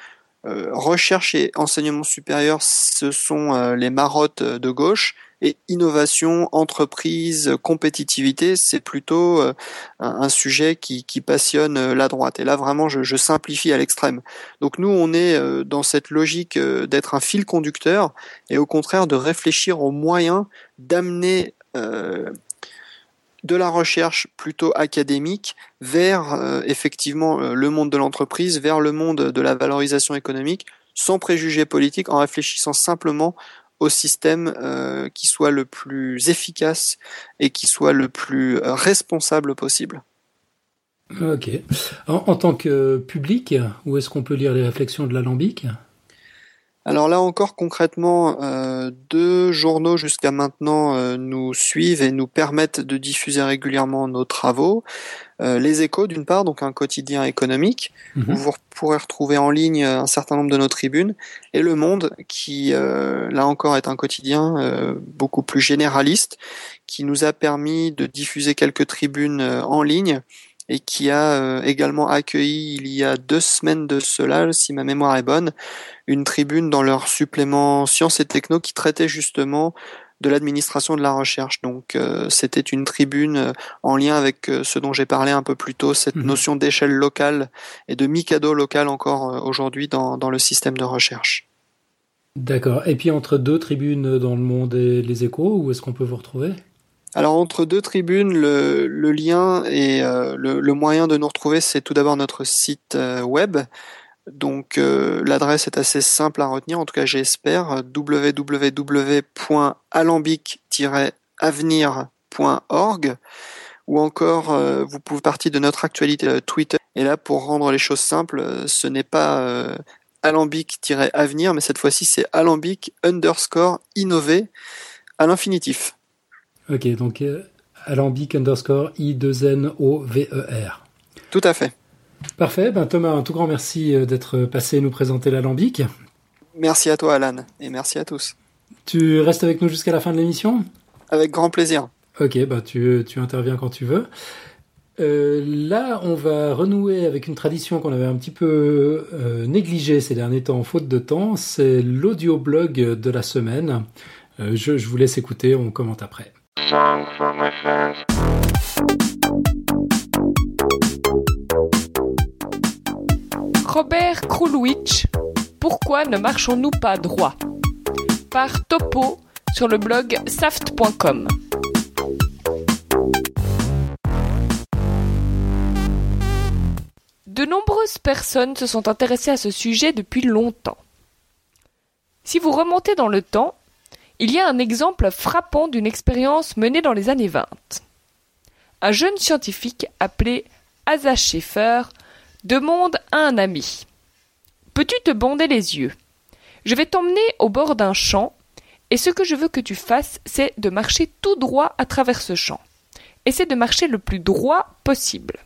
recherche et enseignement supérieur, ce sont les marottes de gauche, et innovation, entreprise, compétitivité, c'est plutôt euh, un, sujet qui, passionne euh, la droite. Et là, vraiment, je, simplifie à l'extrême. Donc nous, on est euh, dans cette logique d'être un fil conducteur et au contraire de réfléchir aux moyens d'amener de la recherche plutôt académique vers effectivement le monde de l'entreprise, vers le monde de la valorisation économique, sans préjugés politiques, en réfléchissant simplement au système euh, qui soit le plus efficace et qui soit le plus euh, responsable possible. Ok. En, tant que public, où est-ce qu'on peut lire les réflexions de l'alambic? Alors là encore concrètement, euh, deux journaux jusqu'à maintenant euh, nous suivent et nous permettent de diffuser régulièrement nos travaux. Euh, les Échos d'une part, donc un quotidien économique, où mhm. vous pourrez retrouver en ligne un certain nombre de nos tribunes, et Le Monde, qui là encore est un quotidien beaucoup plus généraliste, qui nous a permis de diffuser quelques tribunes en ligne et qui a euh, également accueilli il y a deux semaines de cela, si ma mémoire est bonne, une tribune dans leur supplément Sciences et Techno qui traitait justement de l'administration de la recherche. Donc euh, c'était une tribune euh, en lien avec ce dont j'ai parlé un peu plus tôt, cette mhm. notion d'échelle locale et de mi-cadeau local encore aujourd'hui dans, dans le système de recherche. D'accord. Et puis entre deux tribunes dans le monde et les échos, où est-ce qu'on peut vous retrouver? Alors entre deux tribunes, le, lien et euh, le, moyen de nous retrouver, c'est tout d'abord notre site euh, web. Donc euh, l'adresse est assez simple à retenir, en tout cas j'espère, www.alambic-avenir.org ou encore vous pouvez partir de notre actualité Twitter. Et là pour rendre les choses simples, ce n'est pas alambic-avenir, mais cette fois-ci c'est alambic underscore innover à l'infinitif. Ok, donc euh, alambic underscore I2N-O-V-E-R. Tout à fait. Parfait. Ben, Thomas, un tout grand merci euh, d'être passé nous présenter l'alambic. Merci à toi, Alan, et merci à tous. Tu restes avec nous jusqu'à la fin de l'émission? Avec grand plaisir. Ok, bah tu, tu interviens quand tu veux. Euh, là, on va renouer avec une tradition qu'on avait un petit peu négligée ces derniers temps, faute de temps. C'est l'audioblog de la semaine. je, je vous laisse écouter, on commente après. Robert Krulwich, Pourquoi ne marchons-nous pas droit? Par Topo sur le blog saft.com. De nombreuses personnes se sont intéressées à ce sujet depuis longtemps. Si vous remontez dans le temps, il y a un exemple frappant d'une expérience menée dans les années 20. Un jeune scientifique appelé Asa Schaeffer demande à un ami Peux-tu te bander les yeux? Je vais t'emmener au bord d'un champ, et ce que je veux que tu fasses, c'est de marcher tout droit à travers ce champ. Essaie de marcher le plus droit possible.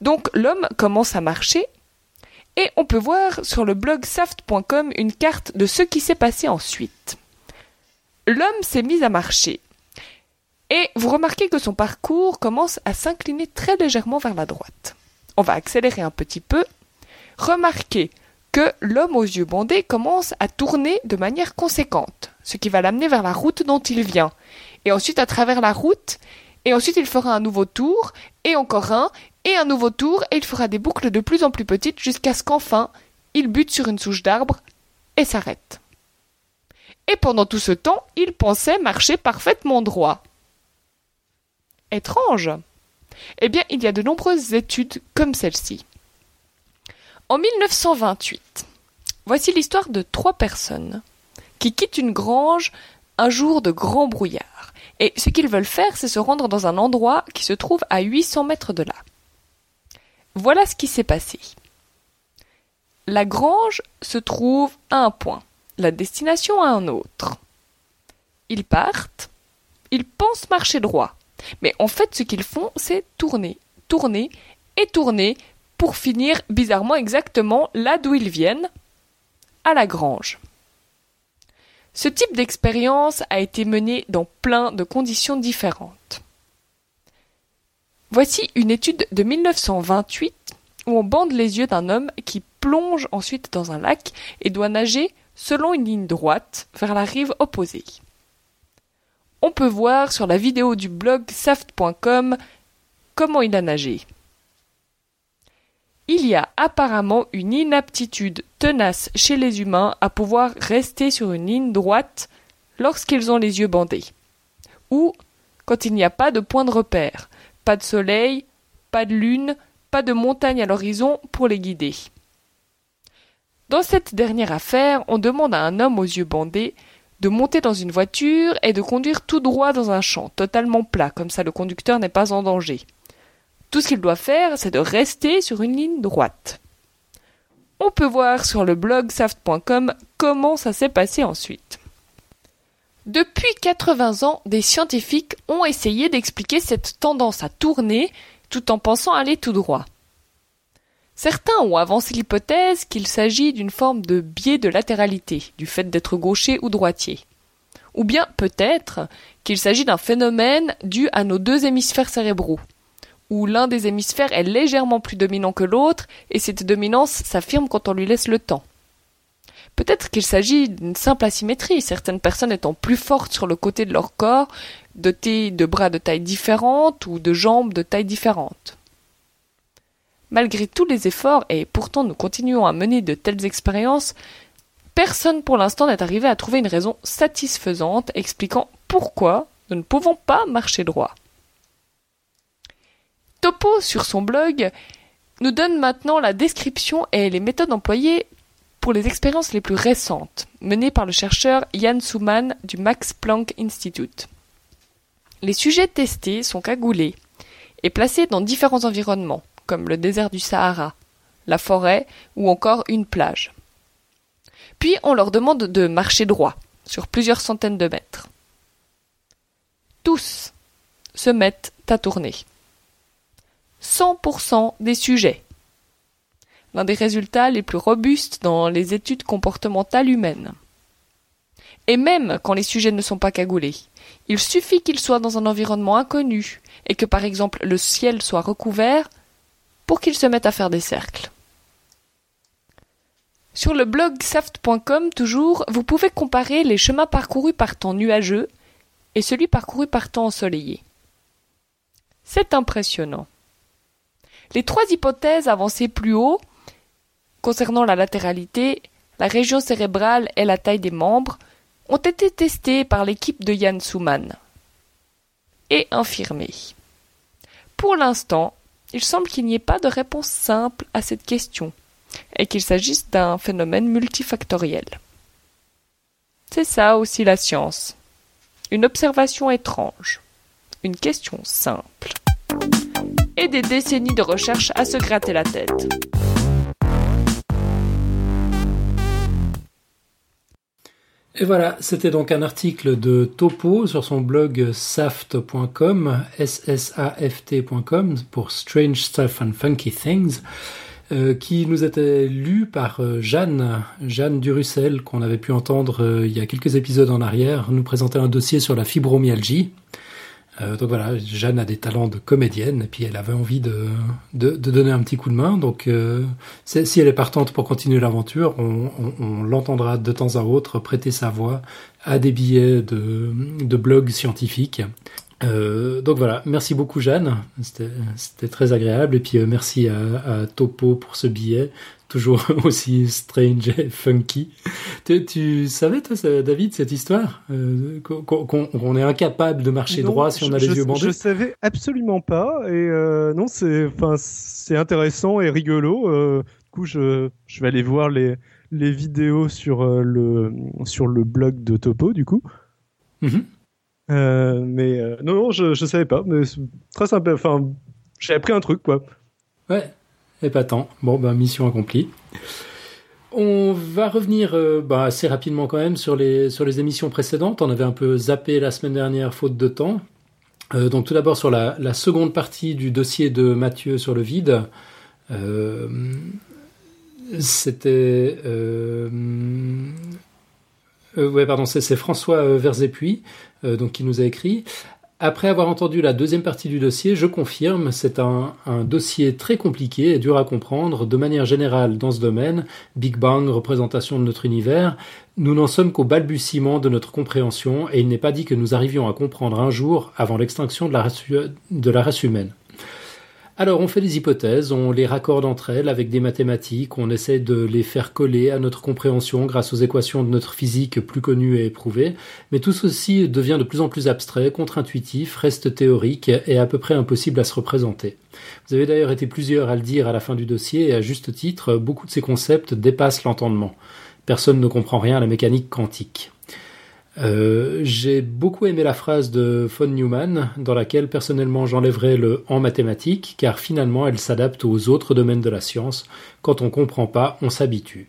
Donc l'homme commence à marcher, et on peut voir sur le blog saft.com une carte de ce qui s'est passé ensuite l'homme s'est mis à marcher. Et vous remarquez que son parcours commence à s'incliner très légèrement vers la droite. On va accélérer un petit peu. Remarquez que l'homme aux yeux bandés commence à tourner de manière conséquente, ce qui va l'amener vers la route dont il vient. Et ensuite à travers la route, et ensuite il fera un nouveau tour, et encore un, et un nouveau tour, et il fera des boucles de plus en plus petites jusqu'à ce qu'enfin il bute sur une souche d'arbre et s'arrête et pendant tout ce temps, il pensait marcher parfaitement droit. Étrange. Eh bien, il y a de nombreuses études comme celle-ci. En 1928, voici l'histoire de trois personnes qui quittent une grange un jour de grand brouillard. Et ce qu'ils veulent faire, c'est se rendre dans un endroit qui se trouve à 800 mètres de là. Voilà ce qui s'est passé. La grange se trouve à un point la destination à un autre. Ils partent, ils pensent marcher droit, mais en fait ce qu'ils font c'est tourner, tourner et tourner pour finir bizarrement exactement là d'où ils viennent, à la grange. Ce type d'expérience a été mené dans plein de conditions différentes. Voici une étude de 1928 où on bande les yeux d'un homme qui plonge ensuite dans un lac et doit nager selon une ligne droite vers la rive opposée. On peut voir sur la vidéo du blog saft.com comment il a nagé. Il y a apparemment une inaptitude tenace chez les humains à pouvoir rester sur une ligne droite lorsqu'ils ont les yeux bandés, ou quand il n'y a pas de point de repère, pas de soleil, pas de lune, pas de montagne à l'horizon pour les guider. Dans cette dernière affaire, on demande à un homme aux yeux bandés de monter dans une voiture et de conduire tout droit dans un champ, totalement plat, comme ça le conducteur n'est pas en danger. Tout ce qu'il doit faire, c'est de rester sur une ligne droite. On peut voir sur le blog saft.com comment ça s'est passé ensuite. Depuis 80 ans, des scientifiques ont essayé d'expliquer cette tendance à tourner tout en pensant aller tout droit. Certains ont avancé l'hypothèse qu'il s'agit d'une forme de biais de latéralité, du fait d'être gaucher ou droitier. Ou bien peut-être qu'il s'agit d'un phénomène dû à nos deux hémisphères cérébraux, où l'un des hémisphères est légèrement plus dominant que l'autre, et cette dominance s'affirme quand on lui laisse le temps. Peut-être qu'il s'agit d'une simple asymétrie, certaines personnes étant plus fortes sur le côté de leur corps, dotées de bras de taille différente ou de jambes de taille différente. Malgré tous les efforts, et pourtant nous continuons à mener de telles expériences, personne pour l'instant n'est arrivé à trouver une raison satisfaisante expliquant pourquoi nous ne pouvons pas marcher droit. Topo, sur son blog, nous donne maintenant la description et les méthodes employées pour les expériences les plus récentes, menées par le chercheur Jan Souman du Max Planck Institute. Les sujets testés sont cagoulés et placés dans différents environnements, comme le désert du Sahara, la forêt ou encore une plage. Puis on leur demande de marcher droit, sur plusieurs centaines de mètres. Tous se mettent à tourner. 100% des sujets l'un des résultats les plus robustes dans les études comportementales humaines. Et même quand les sujets ne sont pas cagoulés, il suffit qu'ils soient dans un environnement inconnu et que par exemple le ciel soit recouvert pour qu'ils se mettent à faire des cercles. Sur le blog saft.com toujours, vous pouvez comparer les chemins parcourus par temps nuageux et celui parcouru par temps ensoleillé. C'est impressionnant. Les trois hypothèses avancées plus haut concernant la latéralité, la région cérébrale et la taille des membres ont été testées par l'équipe de Jan Souman et infirmées. Pour l'instant, il semble qu'il n'y ait pas de réponse simple à cette question et qu'il s'agisse d'un phénomène multifactoriel. C'est ça aussi la science. Une observation étrange, une question simple, et des décennies de recherche à se gratter la tête. Et voilà, c'était donc un article de Topo sur son blog saft.com, S-S-A-F-T.com, pour Strange Stuff and Funky Things, euh, qui nous était lu par euh, Jeanne, Jeanne Durussel, qu'on avait pu entendre euh, il y a quelques épisodes en arrière, nous présenter un dossier sur la fibromyalgie. Euh, donc voilà, Jeanne a des talents de comédienne et puis elle avait envie de, de, de donner un petit coup de main. Donc euh, si elle est partante pour continuer l'aventure, on, on, on l'entendra de temps à autre prêter sa voix à des billets de, de blogs scientifiques. Euh, donc voilà, merci beaucoup Jeanne, c'était très agréable et puis euh, merci à, à, Topo pour ce billet, toujours aussi strange et funky. Tu, tu savais toi David cette histoire euh, qu'on est incapable de marcher non, droit si on a je, les yeux bandés? Je savais absolument pas et non c'est intéressant et rigolo. Du coup je je vais aller voir les les vidéos sur le sur le blog de Topo du coup. Mm -hmm. Euh, mais euh, non, je, je savais pas, mais très sympa. Enfin, j'ai appris un truc, quoi. Ouais, épatant. Bon, ben, mission accomplie. On va revenir euh, bah, assez rapidement quand même sur les, sur les émissions précédentes. On avait un peu zappé la semaine dernière, faute de temps. Donc tout d'abord sur la, seconde partie du dossier de Mathieu sur le vide. C'était... Ouais, pardon, c'est François Verzépuis donc qui nous a écrit. après avoir entendu la deuxième partie du dossier, je confirme, c'est un, dossier très compliqué et dur à comprendre. De manière générale, dans ce domaine, Big Bang, représentation de notre univers, nous n'en sommes qu'au balbutiement de notre compréhension et il n'est pas dit que nous arrivions à comprendre un jour avant l'extinction de la race humaine. Alors on fait des hypothèses, on les raccorde entre elles avec des mathématiques, on essaie de les faire coller à notre compréhension grâce aux équations de notre physique plus connues et éprouvées, mais tout ceci devient de plus en plus abstrait, contre-intuitif, reste théorique et à peu près impossible à se représenter. Vous avez d'ailleurs été plusieurs à le dire à la fin du dossier et à juste titre, beaucoup de ces concepts dépassent l'entendement. Personne ne comprend rien à la mécanique quantique. Euh, j'ai beaucoup aimé la phrase de von Neumann, dans laquelle personnellement j'enlèverais le en mathématiques, car finalement elle s'adapte aux autres domaines de la science. Quand on comprend pas, on s'habitue.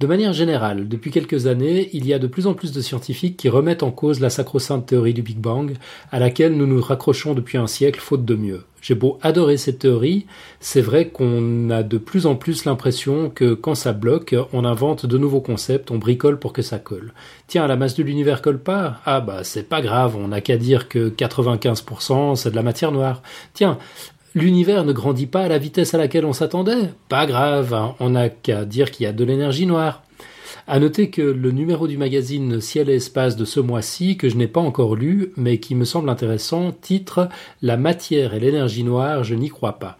De manière générale, depuis quelques années, il y a de plus en plus de scientifiques qui remettent en cause la sacro-sainte théorie du Big Bang, à laquelle nous nous raccrochons depuis un siècle faute de mieux. J'ai beau adorer cette théorie, c'est vrai qu'on a de plus en plus l'impression que quand ça bloque, on invente de nouveaux concepts, on bricole pour que ça colle. Tiens, la masse de l'univers colle pas? Ah bah c'est pas grave, on n'a qu'à dire que 95% c'est de la matière noire. Tiens, L'univers ne grandit pas à la vitesse à laquelle on s'attendait. Pas grave, hein. on n'a qu'à dire qu'il y a de l'énergie noire. À noter que le numéro du magazine Ciel et Espace de ce mois-ci, que je n'ai pas encore lu, mais qui me semble intéressant, titre La matière et l'énergie noire, je n'y crois pas.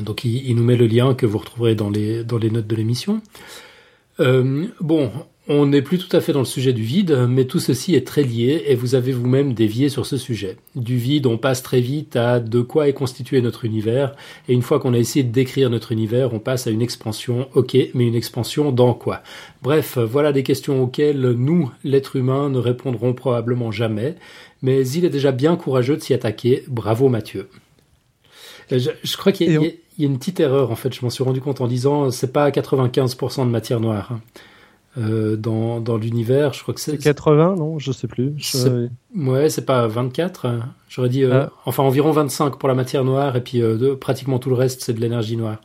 Donc il, nous met le lien que vous retrouverez dans les, dans les notes de l'émission. Euh, bon, on n'est plus tout à fait dans le sujet du vide, mais tout ceci est très lié et vous avez vous-même dévié sur ce sujet. Du vide, on passe très vite à de quoi est constitué notre univers, et une fois qu'on a essayé de décrire notre univers, on passe à une expansion, ok, mais une expansion dans quoi? Bref, voilà des questions auxquelles nous, l'être humain, ne répondrons probablement jamais, mais il est déjà bien courageux de s'y attaquer. Bravo Mathieu. Euh, je, crois qu'il y, a une petite erreur en fait, je m'en suis rendu compte en disant c'est pas 95% de matière noire. Hein. Euh, dans, dans l'univers. Je crois que c'est 80, non? Je sais plus. Ouais, c'est pas 24. J'aurais dit, euh, ah. enfin environ 25 pour la matière noire et puis euh, pratiquement tout le reste c'est de l'énergie noire.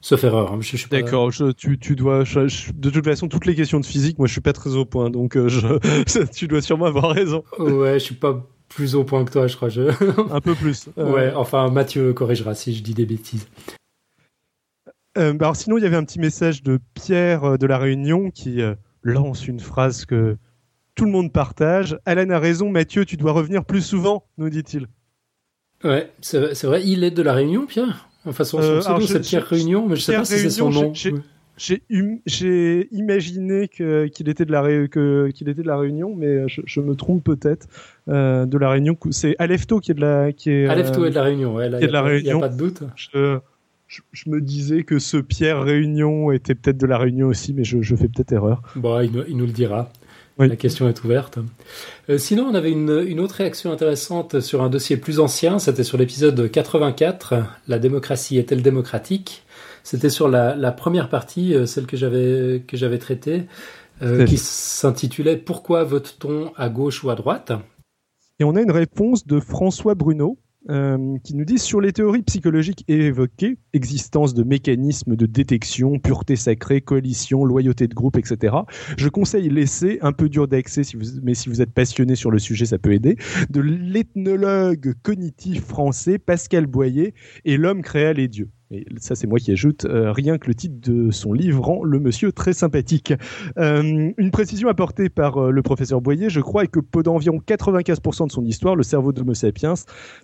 Sauf erreur. Hein, D'accord. Tu, tu dois. de toute façon, toutes les questions de physique, moi, je suis pas très au point, donc je, tu dois sûrement avoir raison. Ouais, je suis pas plus au point que toi, je crois. Je... Un peu plus. Ouais. Enfin, Mathieu corrigera si je dis des bêtises. Euh, bah, alors sinon, il y avait un petit message de Pierre euh, de la Réunion qui euh, lance une phrase que tout le monde partage. Alan a raison, Mathieu, tu dois revenir plus souvent, nous dit-il. Ouais, c'est vrai, il est de la Réunion, Pierre? Enfin, son, pseudo, c'est Pierre Réunion, mais je sais pas si c'est son nom. J'ai imaginé qu'il était de la qu'il était de la Réunion, mais je, me trompe peut-être. de la Réunion, c'est Alefto qui est de la qui est. Alefto est de la Réunion, ouais. Là, il n'y a, pas de doute. Je, je, me disais que ce Pierre Réunion était peut-être de la Réunion aussi, mais je, fais peut-être erreur. Bon, il, nous le dira. La question est ouverte. Euh, sinon, on avait une, autre réaction intéressante sur un dossier plus ancien. C'était sur l'épisode 84. La démocratie est-elle démocratique? C'était sur la, première partie, euh, celle que j'avais que j'avais traitée, euh, qui s'intitulait Pourquoi vote-t-on à gauche ou à droite? Et on a une réponse de François Bruno euh, qui nous disent sur les théories psychologiques évoquées, existence de mécanismes de détection, pureté sacrée, coalition, loyauté de groupe, etc. Je conseille l'essai, un peu dur d'accès, mais si vous êtes passionné sur le sujet, ça peut aider, de l'ethnologue cognitif français Pascal Boyer et L'homme créa les dieux et ça c'est moi qui ajoute, euh, rien que le titre de son livre rend le monsieur très sympathique. Euh, une précision apportée par euh, le professeur Boyer, je crois, est que pendant environ 95% de son histoire, le cerveau d'Homo sapiens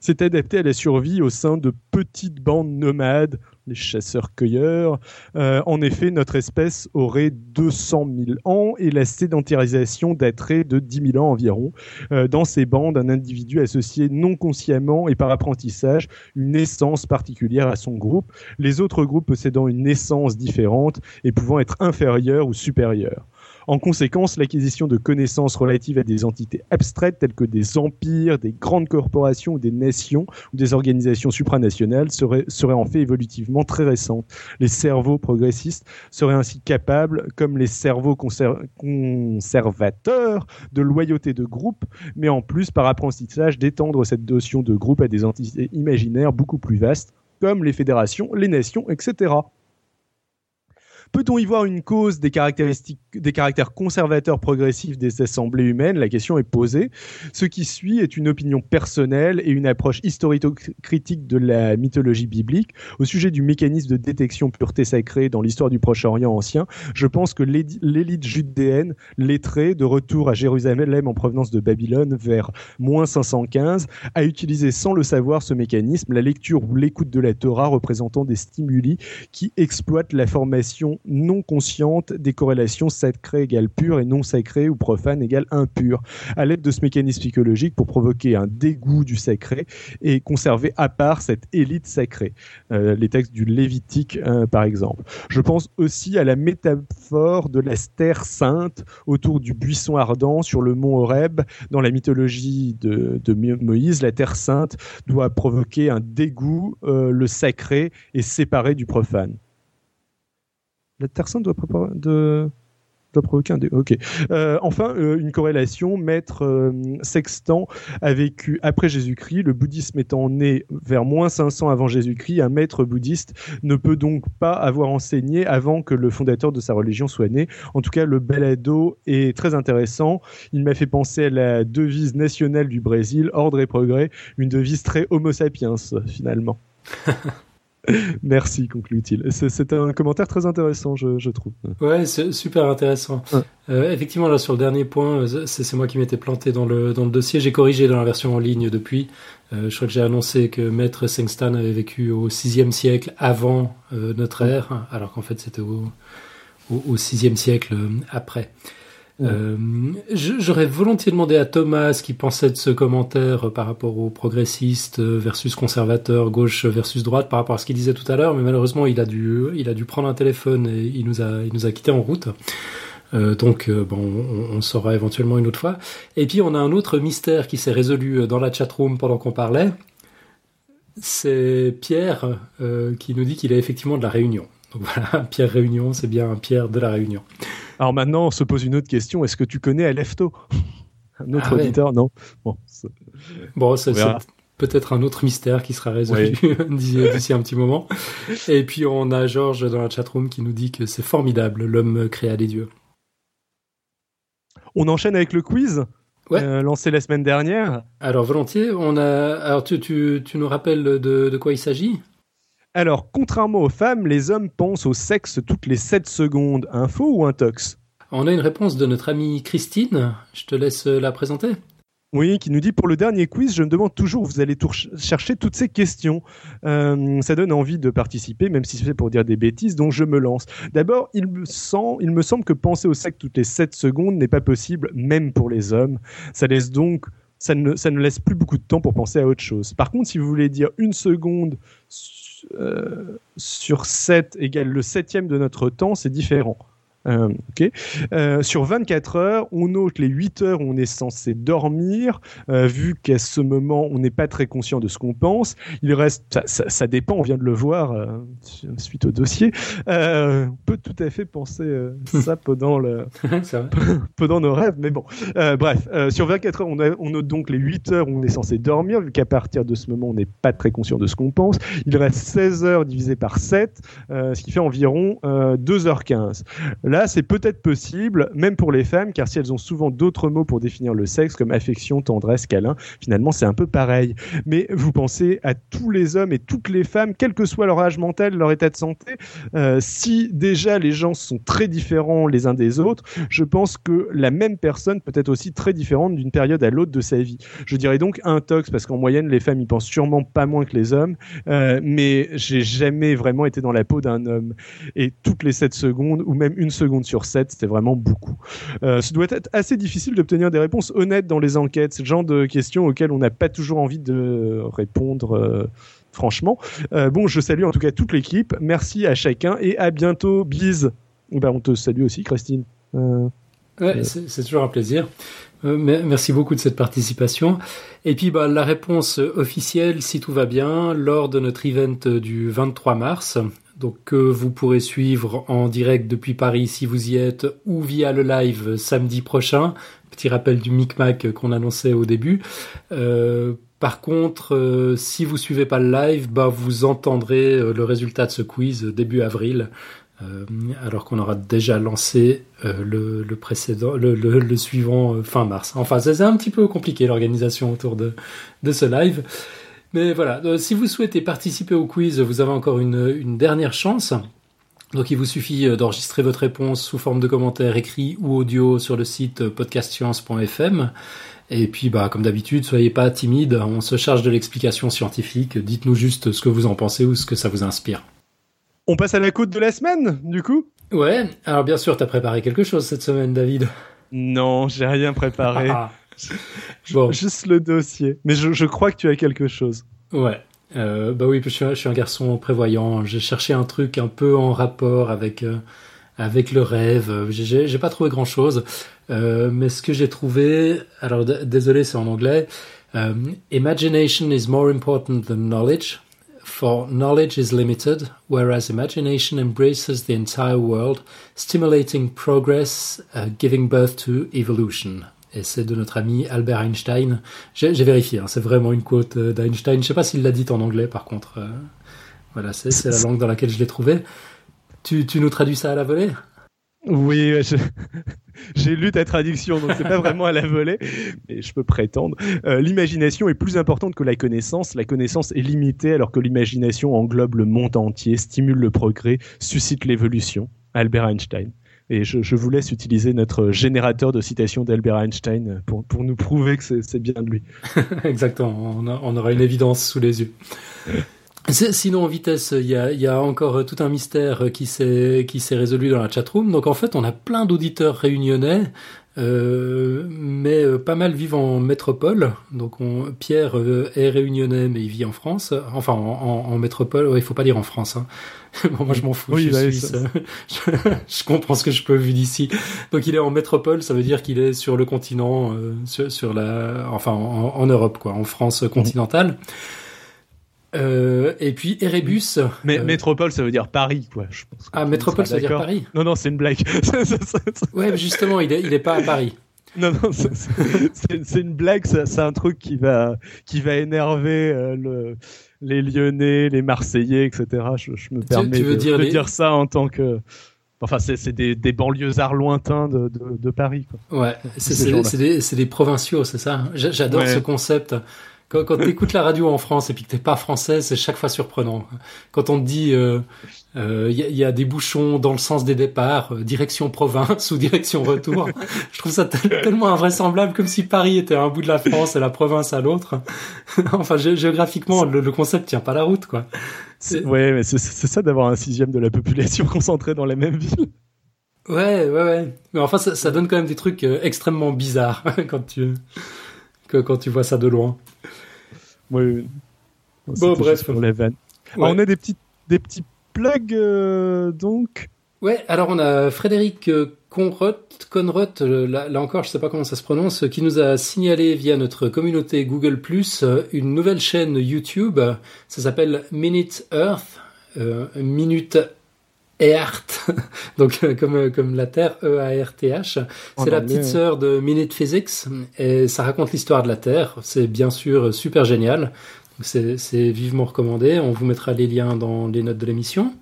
s'est adapté à la survie au sein de petites bandes nomades, les chasseurs-cueilleurs. Euh, en effet, notre espèce aurait 200 000 ans et la sédentarisation daterait de 10 000 ans environ. Euh, dans ces bandes, un individu associé non consciemment et par apprentissage une essence particulière à son groupe, les autres groupes possédant une essence différente et pouvant être inférieurs ou supérieurs. En conséquence, l'acquisition de connaissances relatives à des entités abstraites telles que des empires, des grandes corporations des nations ou des organisations supranationales serait, serait en fait évolutivement très récente. Les cerveaux progressistes seraient ainsi capables, comme les cerveaux conservateurs, de loyauté de groupe, mais en plus par apprentissage d'étendre cette notion de groupe à des entités imaginaires beaucoup plus vastes, comme les fédérations, les nations, etc. peut-on y voir une cause des caractéristiques, des caractères conservateurs progressifs des assemblées humaines? La question est posée. Ce qui suit est une opinion personnelle et une approche historico-critique de la mythologie biblique au sujet du mécanisme de détection pureté sacrée dans l'histoire du Proche-Orient ancien. Je pense que l'élite judéenne, lettrée, de retour à Jérusalem en provenance de Babylone vers moins 515, a utilisé sans le savoir ce mécanisme, la lecture ou l'écoute de la Torah représentant des stimuli qui exploitent la formation non consciente des corrélations sacrées égale pure et non sacrées ou profane égale impure, à l'aide de ce mécanisme psychologique pour provoquer un dégoût du sacré et conserver à part cette élite sacrée. Euh, les textes du Lévitique, euh, par exemple. Je pense aussi à la métaphore de la terre sainte autour du buisson ardent sur le mont Horeb. Dans la mythologie de, Moïse, la terre sainte doit provoquer un dégoût, euh, le sacré est séparé du profane. La Sainte doit de provoquer un Ok. Euh, enfin, euh, une corrélation. Maître euh, Sextant a vécu après Jésus-Christ. Le bouddhisme étant né vers moins 500 avant Jésus-Christ, un maître bouddhiste ne peut donc pas avoir enseigné avant que le fondateur de sa religion soit né. En tout cas, le balado est très intéressant. Il m'a fait penser à la devise nationale du Brésil, ordre et progrès, une devise très homo sapiens finalement. Merci, conclut-il. C'est un commentaire très intéressant, je, trouve. Ouais, c'est super intéressant. Euh, effectivement, là, sur le dernier point, euh, c'est moi qui m'étais planté dans le, dans le dossier. J'ai corrigé dans la version en ligne depuis. Euh, je crois que j'ai annoncé que Maître Sengstan avait vécu au 6e siècle avant notre ère, alors qu'en fait, c'était au, au, au 6e siècle après. Euh, j'aurais volontiers demandé à Thomas ce qu'il pensait de ce commentaire par rapport aux progressistes versus conservateurs, gauche versus droite, par rapport à ce qu'il disait tout à l'heure, mais malheureusement il a dû, il a dû prendre un téléphone et il nous a, il nous a quitté en route. Euh, donc euh, bon, on, on, saura éventuellement une autre fois. Et puis on a un autre mystère qui s'est résolu dans la chatroom pendant qu'on parlait. C'est Pierre qui nous dit qu'il est effectivement de la Réunion. Donc voilà, Pierre Réunion, c'est bien Pierre de la Réunion. Alors maintenant, on se pose une autre question. Est-ce que tu connais Alefto? Un autre ah auditeur Non? Bon, bon c'est peut-être un autre mystère qui sera résolu d'ici un petit moment. Et puis on a Georges dans la chatroom qui nous dit que c'est formidable, l'homme créa des dieux. On enchaîne avec le quiz ouais. Euh, lancé la semaine dernière. Alors volontiers, on a. Alors tu, tu, tu nous rappelles de, de quoi il s'agit? Alors, contrairement aux femmes, les hommes pensent au sexe toutes les 7 secondes. Un faux ou un tox On a une réponse de notre amie Christine. Je te laisse la présenter. Oui, qui nous dit pour le dernier quiz, je me demande toujours où vous allez chercher toutes ces questions. Euh, ça donne envie de participer, même si c'est pour dire des bêtises, donc je me lance. D'abord, il me, il me semble que penser au sexe toutes les 7 secondes n'est pas possible, même pour les hommes. Ça laisse donc ça ne, ça ne laisse plus beaucoup de temps pour penser à autre chose. Par contre, si vous voulez dire une seconde euh, sur 7 égale le septième de notre temps, c'est différent. Euh, euh, sur 24 heures, on note les 8 heures où on est censé dormir, euh, vu qu'à ce moment, on n'est pas très conscient de ce qu'on pense. Il reste, ça, dépend, on vient de le voir suite au dossier. on peut tout à fait penser ça pendant, le, pendant nos rêves, mais bon. bref, sur 24 heures, on, on, note donc les 8 heures où on est censé dormir, vu qu'à partir de ce moment, on n'est pas très conscient de ce qu'on pense. Il reste 16 heures divisé par 7, ce qui fait environ 2h15. Là, Là, c'est peut-être possible, même pour les femmes, car si elles ont souvent d'autres mots pour définir le sexe, comme affection, tendresse, câlin, finalement, c'est un peu pareil. Mais vous pensez à tous les hommes et toutes les femmes, quel que soit leur âge mental, leur état de santé, euh, si déjà les gens sont très différents les uns des autres, je pense que la même personne peut être aussi très différente d'une période à l'autre de sa vie. Je dirais donc un tox, parce qu'en moyenne, les femmes y pensent sûrement pas moins que les hommes, euh, mais j'ai jamais vraiment été dans la peau d'un homme. Et toutes les 7 secondes, ou même une seconde, secondes sur 7, c'était vraiment beaucoup. Euh, ce doit être assez difficile d'obtenir des réponses honnêtes dans les enquêtes. C'est le genre de questions auxquelles on n'a pas toujours envie de répondre. Euh, franchement. Euh, bon, je salue en tout cas toute l'équipe. Merci à chacun et à bientôt. Bise. Ben, on te salue aussi, Christine. Ouais, c'est toujours un plaisir. merci beaucoup de cette participation. Et puis bah, la réponse officielle, si tout va bien, lors de notre event du 23 mars, donc que vous pourrez suivre en direct depuis Paris si vous y êtes ou via le live samedi prochain. Petit rappel du micmac qu'on annonçait au début. Euh, par contre, euh, si vous suivez pas le live, bah vous entendrez euh, le résultat de ce quiz début avril. alors qu'on aura déjà lancé le, précédent, le, suivant fin mars. Enfin, c'est un petit peu compliqué l'organisation autour de ce live. Mais voilà, si vous souhaitez participer au quiz, vous avez encore une, une dernière chance. Donc il vous suffit d'enregistrer votre réponse sous forme de commentaire écrit ou audio sur le site podcastscience.fm. Et puis, bah, comme d'habitude, soyez pas timide, on se charge de l'explication scientifique. Dites-nous juste ce que vous en pensez ou ce que ça vous inspire. On passe à la côte de la semaine, du coup? Ouais, alors bien sûr, t'as préparé quelque chose cette semaine, David? Non, j'ai rien préparé. Bon. Juste le dossier. Mais je, crois que tu as quelque chose. Ouais. Euh, bah oui, je suis, je suis, un garçon prévoyant. J'ai cherché un truc un peu en rapport avec, euh, avec le rêve. J'ai pas trouvé grand chose. Euh, mais ce que j'ai trouvé, alors désolé, c'est en anglais. Um, imagination is more important than knowledge, for knowledge is limited, whereas imagination embraces the entire world, stimulating progress, uh, giving birth to evolution. Et c'est de notre ami Albert Einstein. J'ai vérifié, hein, c'est vraiment une quote euh, d'Einstein. Je sais pas s'il l'a dit en anglais, par contre. Euh, voilà, c'est la langue dans laquelle je l'ai trouvé. Tu, nous traduis ça à la volée? Oui, j'ai lu ta traduction, donc c'est pas vraiment à la volée, mais je peux prétendre. Euh, l'imagination est plus importante que la connaissance. La connaissance est limitée alors que l'imagination englobe le monde entier, stimule le progrès, suscite l'évolution. Albert Einstein. Et je, vous laisse utiliser notre générateur de citations d'Albert Einstein pour, pour nous prouver que c'est bien de lui. Exactement, on, aura une évidence sous les yeux. Sinon, en vitesse, il y a, y a, encore tout un mystère qui s'est résolu dans la chatroom. Donc en fait, on a plein d'auditeurs réunionnais, mais euh, pas mal vivent en métropole. Donc on, Pierre euh, est réunionnais, mais il vit en France. Enfin, en, en, métropole. Ouais, il faut pas dire en France. Hein. moi, je m'en fous. je suis suisse. je, je, comprends ce que je peux vu d'ici. Donc il est en métropole, ça veut dire qu'il est sur le continent, euh, sur, sur, la, enfin en, en, Europe, quoi, en France continentale. Euh, et puis Erebus. Mais euh, métropole, ça veut dire Paris, quoi. Je pense ah, métropole, ça veut dire Paris. Non, non, c'est une blague. ouais, mais justement, il est, il est pas à Paris. Non, non, c'est une blague. C'est un truc qui va, qui va énerver euh, le, les Lyonnais, les Marseillais, etc. Je, je me permets de, dire, dire ça en tant que. Enfin, c'est des, des banlieusards lointains de, de, de Paris. Quoi. Ouais, c'est des, des, provinciaux, c'est ça. J'adore ce concept. Quand, quand tu écoutes la radio en France et puis que t'es pas français, c'est chaque fois surprenant. Quand on te dit il euh, euh, y, y, a des bouchons dans le sens des départs, euh, direction province ou direction retour, je trouve ça tellement invraisemblable, comme si Paris était à un bout de la France et la province à l'autre. enfin, géographiquement, le, le, concept tient pas la route, quoi. Ouais, mais c'est ça d'avoir un sixième de la population concentrée dans la même ville. Ouais, ouais, ouais. Mais enfin, ça, ça donne quand même des trucs extrêmement bizarres quand tu que quand tu vois ça de loin. Oui. Bon, bref. Pour les vannes. on a des petits, des petits plugs, euh, donc. Ouais, alors on a Frédéric euh, Conroth, Conroth euh, là, là, encore je sais pas comment ça se prononce, qui nous a signalé via notre communauté Google Plus une nouvelle chaîne YouTube. Ça s'appelle Minute Earth, euh, Minute Earth, donc comme comme la Terre E A R T H. C'est la petite sœur de Minute Physics et ça raconte l'histoire de la Terre. C'est bien sûr super génial. C'est vivement recommandé. On vous mettra les liens dans les notes de l'émission.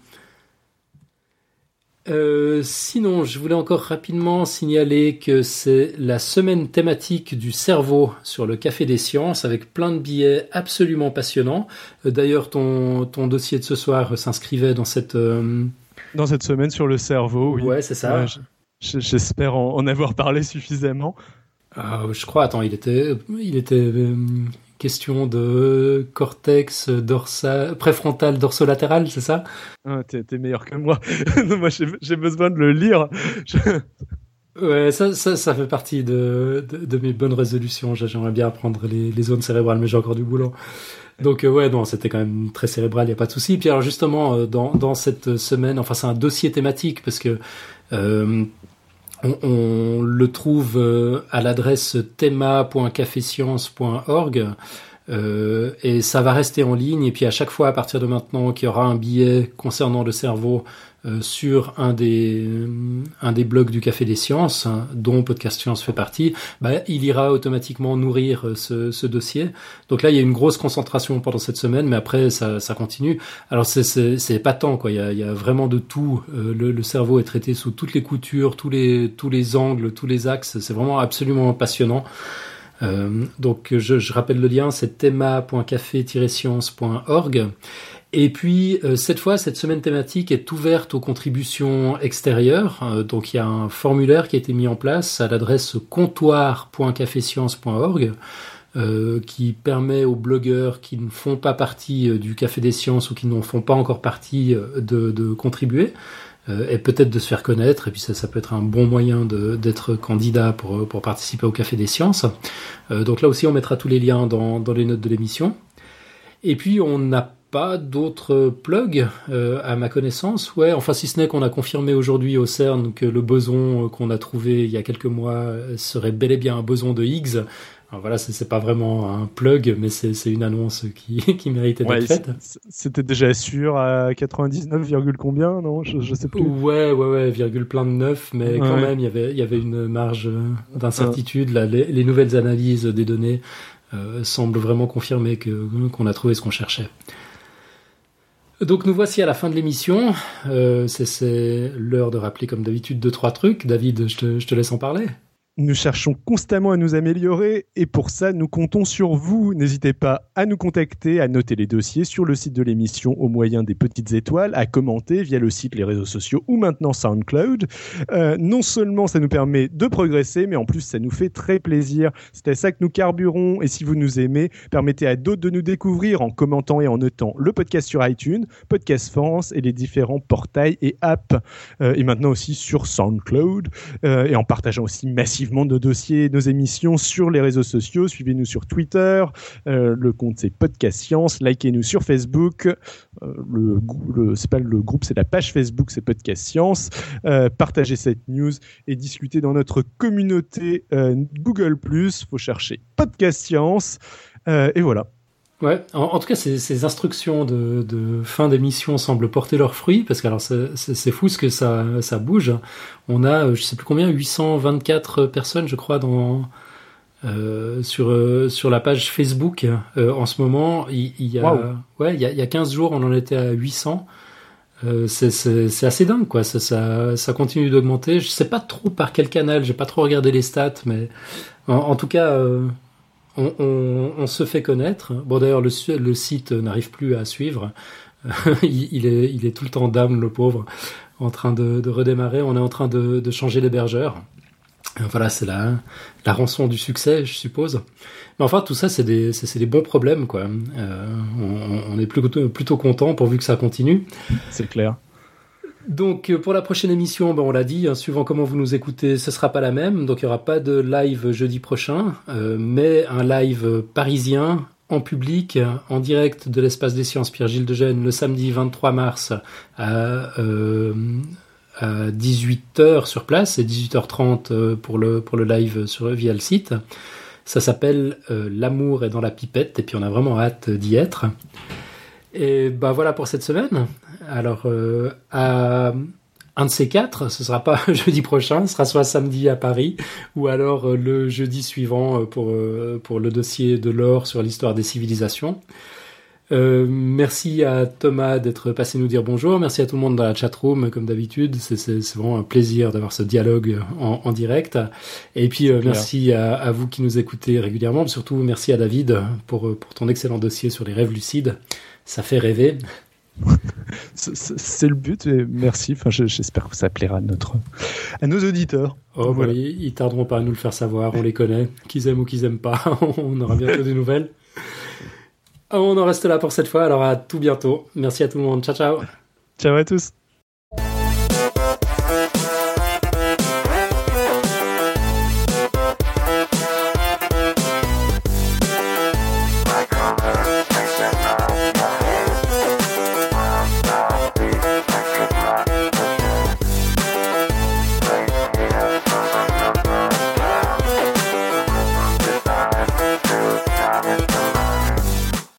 Euh, sinon, je voulais encore rapidement signaler que c'est la semaine thématique du cerveau sur le Café des Sciences avec plein de billets absolument passionnants. Euh, d'ailleurs, ton, ton dossier de ce soir s'inscrivait dans cette, euh, dans cette semaine sur le cerveau. Oui. Ouais, c'est ça. J'espère en, avoir parlé suffisamment. Ah, je crois. Attends, il était, il était euh, question de cortex dorsal, préfrontal dorsolatéral, c'est ça? Ah, T'es meilleur que moi. moi, j'ai besoin de le lire. Ouais, ça, ça, ça, fait partie de, de, mes bonnes résolutions. J'aimerais bien apprendre les, les, zones cérébrales, mais j'ai encore du boulot. Donc euh, ouais, non, c'était quand même très cérébral, il y a pas de souci. Puis alors justement, euh, dans, dans cette semaine, enfin c'est un dossier thématique parce que euh, on, le trouve à l'adresse thema.cafescience.org. et ça va rester en ligne. Et puis à chaque fois, à partir de maintenant, qu'il y aura un billet concernant le cerveau euh, sur un des, un des blogs du Café des Sciences, hein, dont Podcast Science fait partie, bah, il ira automatiquement nourrir euh, ce, ce, dossier. Donc là, il y a une grosse concentration pendant cette semaine, mais après, ça, ça continue. Alors, c'est tant quoi. Il y, a, il y a vraiment de tout. Euh, le, le, cerveau est traité sous toutes les coutures, tous les, tous les angles, tous les axes. C'est vraiment absolument passionnant. Euh, donc, je, je, rappelle le lien, c'est thema.café-science.org. Et puis euh, cette fois, cette semaine thématique est ouverte aux contributions extérieures. Euh, donc il y a un formulaire qui a été mis en place à l'adresse comptoir.cafésciences.org euh, qui permet aux blogueurs qui ne font pas partie du Café des Sciences ou qui n'en font pas encore partie de, de contribuer et peut-être de se faire connaître. Et puis ça, ça peut être un bon moyen d'être candidat pour, pour participer au Café des Sciences. donc là aussi, on mettra tous les liens dans, dans les notes de l'émission. Et puis on n'a pas d'autres plugs euh, à ma connaissance. Ouais, enfin si ce n'est qu'on a confirmé aujourd'hui au CERN que le boson euh, qu'on a trouvé il y a quelques mois euh, serait bel et bien un boson de Higgs. Alors voilà, c'est pas vraiment un plug, mais c'est une annonce qui, qui méritait d'être faite. C'était déjà sûr à 99, combien, non? Je, je, sais plus. Ouais, ouais, ouais, virgule plein de neuf, mais quand même, il y avait, il y avait une marge d'incertitude. Les, les nouvelles analyses des données semblent vraiment confirmer qu'on a trouvé ce qu'on cherchait. Donc nous voici à la fin de l'émission. Euh, c'est l'heure de rappeler comme d'habitude deux trois trucs. David, je te, je te laisse en parler. Nous cherchons constamment à nous améliorer et pour ça, nous comptons sur vous. N'hésitez pas à nous contacter, à noter les dossiers sur le site de l'émission au moyen des petites étoiles, à commenter via le site, les réseaux sociaux ou maintenant SoundCloud. Euh, non seulement ça nous permet de progresser, mais en plus ça nous fait très plaisir. C'est à ça que nous carburons et si vous nous aimez, permettez à d'autres de nous découvrir en commentant et en notant le podcast sur iTunes, Podcast France et les différents portails et apps. Euh, et maintenant aussi sur SoundCloud euh, et en partageant aussi massivement nos dossiers, nos émissions sur les réseaux sociaux. Suivez-nous sur Twitter. Euh, le compte c'est Podcast Science. Likez-nous sur Facebook. Euh, le, c'est pas le groupe, c'est la page Facebook, c'est Podcast Science. Euh, partagez cette news et discutez dans notre communauté Google+. Faut chercher Podcast Science. et voilà. Ouais, en, tout cas, ces, instructions de, fin d'émission semblent porter leurs fruits, parce que alors c'est fou ce que ça, ça bouge. On a, je sais plus combien, 824 personnes, je crois, dans, euh, sur, euh, sur la page Facebook. Euh, en ce moment, il, y a, ouais, il y, a, il y a 15 jours, on en était à 800. c'est assez dingue, quoi. Ça, ça, ça continue d'augmenter. Je sais pas trop par quel canal, j'ai pas trop regardé les stats, mais en, en tout cas, on, se fait connaître. Bon, d'ailleurs, le, site n'arrive plus à suivre. il, est, tout le temps d'âme, le pauvre, en train de, redémarrer. On est en train de, changer d'hébergeur. Voilà, c'est la, la rançon du succès, je suppose. Mais enfin, tout ça, c'est des, bons problèmes, quoi. Euh, on, est plutôt, plutôt content pourvu que ça continue. C'est clair. Donc euh, pour la prochaine émission, ben, on l'a dit, hein, suivant comment vous nous écoutez, ce sera pas la même. Donc il y aura pas de live jeudi prochain, euh, mais un live parisien en public, en direct de l'espace des sciences Pierre-Gilles de Gênes le samedi 23 mars à, 18h euh, sur place et 18h30 pour le, pour le live sur, via le site. Ça s'appelle L'amour est dans la pipette et puis on a vraiment hâte d'y être. Et ben voilà pour cette semaine. Alors, euh, à un de ces quatre, ce sera pas jeudi prochain, ce sera soit samedi à Paris, ou alors euh, le jeudi suivant euh, pour, pour le dossier de l'or sur l'histoire des civilisations. merci à Thomas d'être passé nous dire bonjour. Merci à tout le monde dans la chatroom, comme d'habitude. C'est vraiment un plaisir d'avoir ce dialogue en, direct. Et puis merci à, à, vous qui nous écoutez régulièrement. Surtout merci à David pour, pour ton excellent dossier sur les rêves lucides. Ça fait rêver. c'est le but. Et merci. Enfin, j'espère que ça plaira à notre, à nos auditeurs. Oh, voilà. ils tarderont pas à nous le faire savoir. On les connaît, qu'ils aiment ou qu'ils aiment pas. on aura bientôt des nouvelles. On en reste là pour cette fois. Alors à tout bientôt. Merci à tout le monde. Ciao, ciao. Ciao à tous.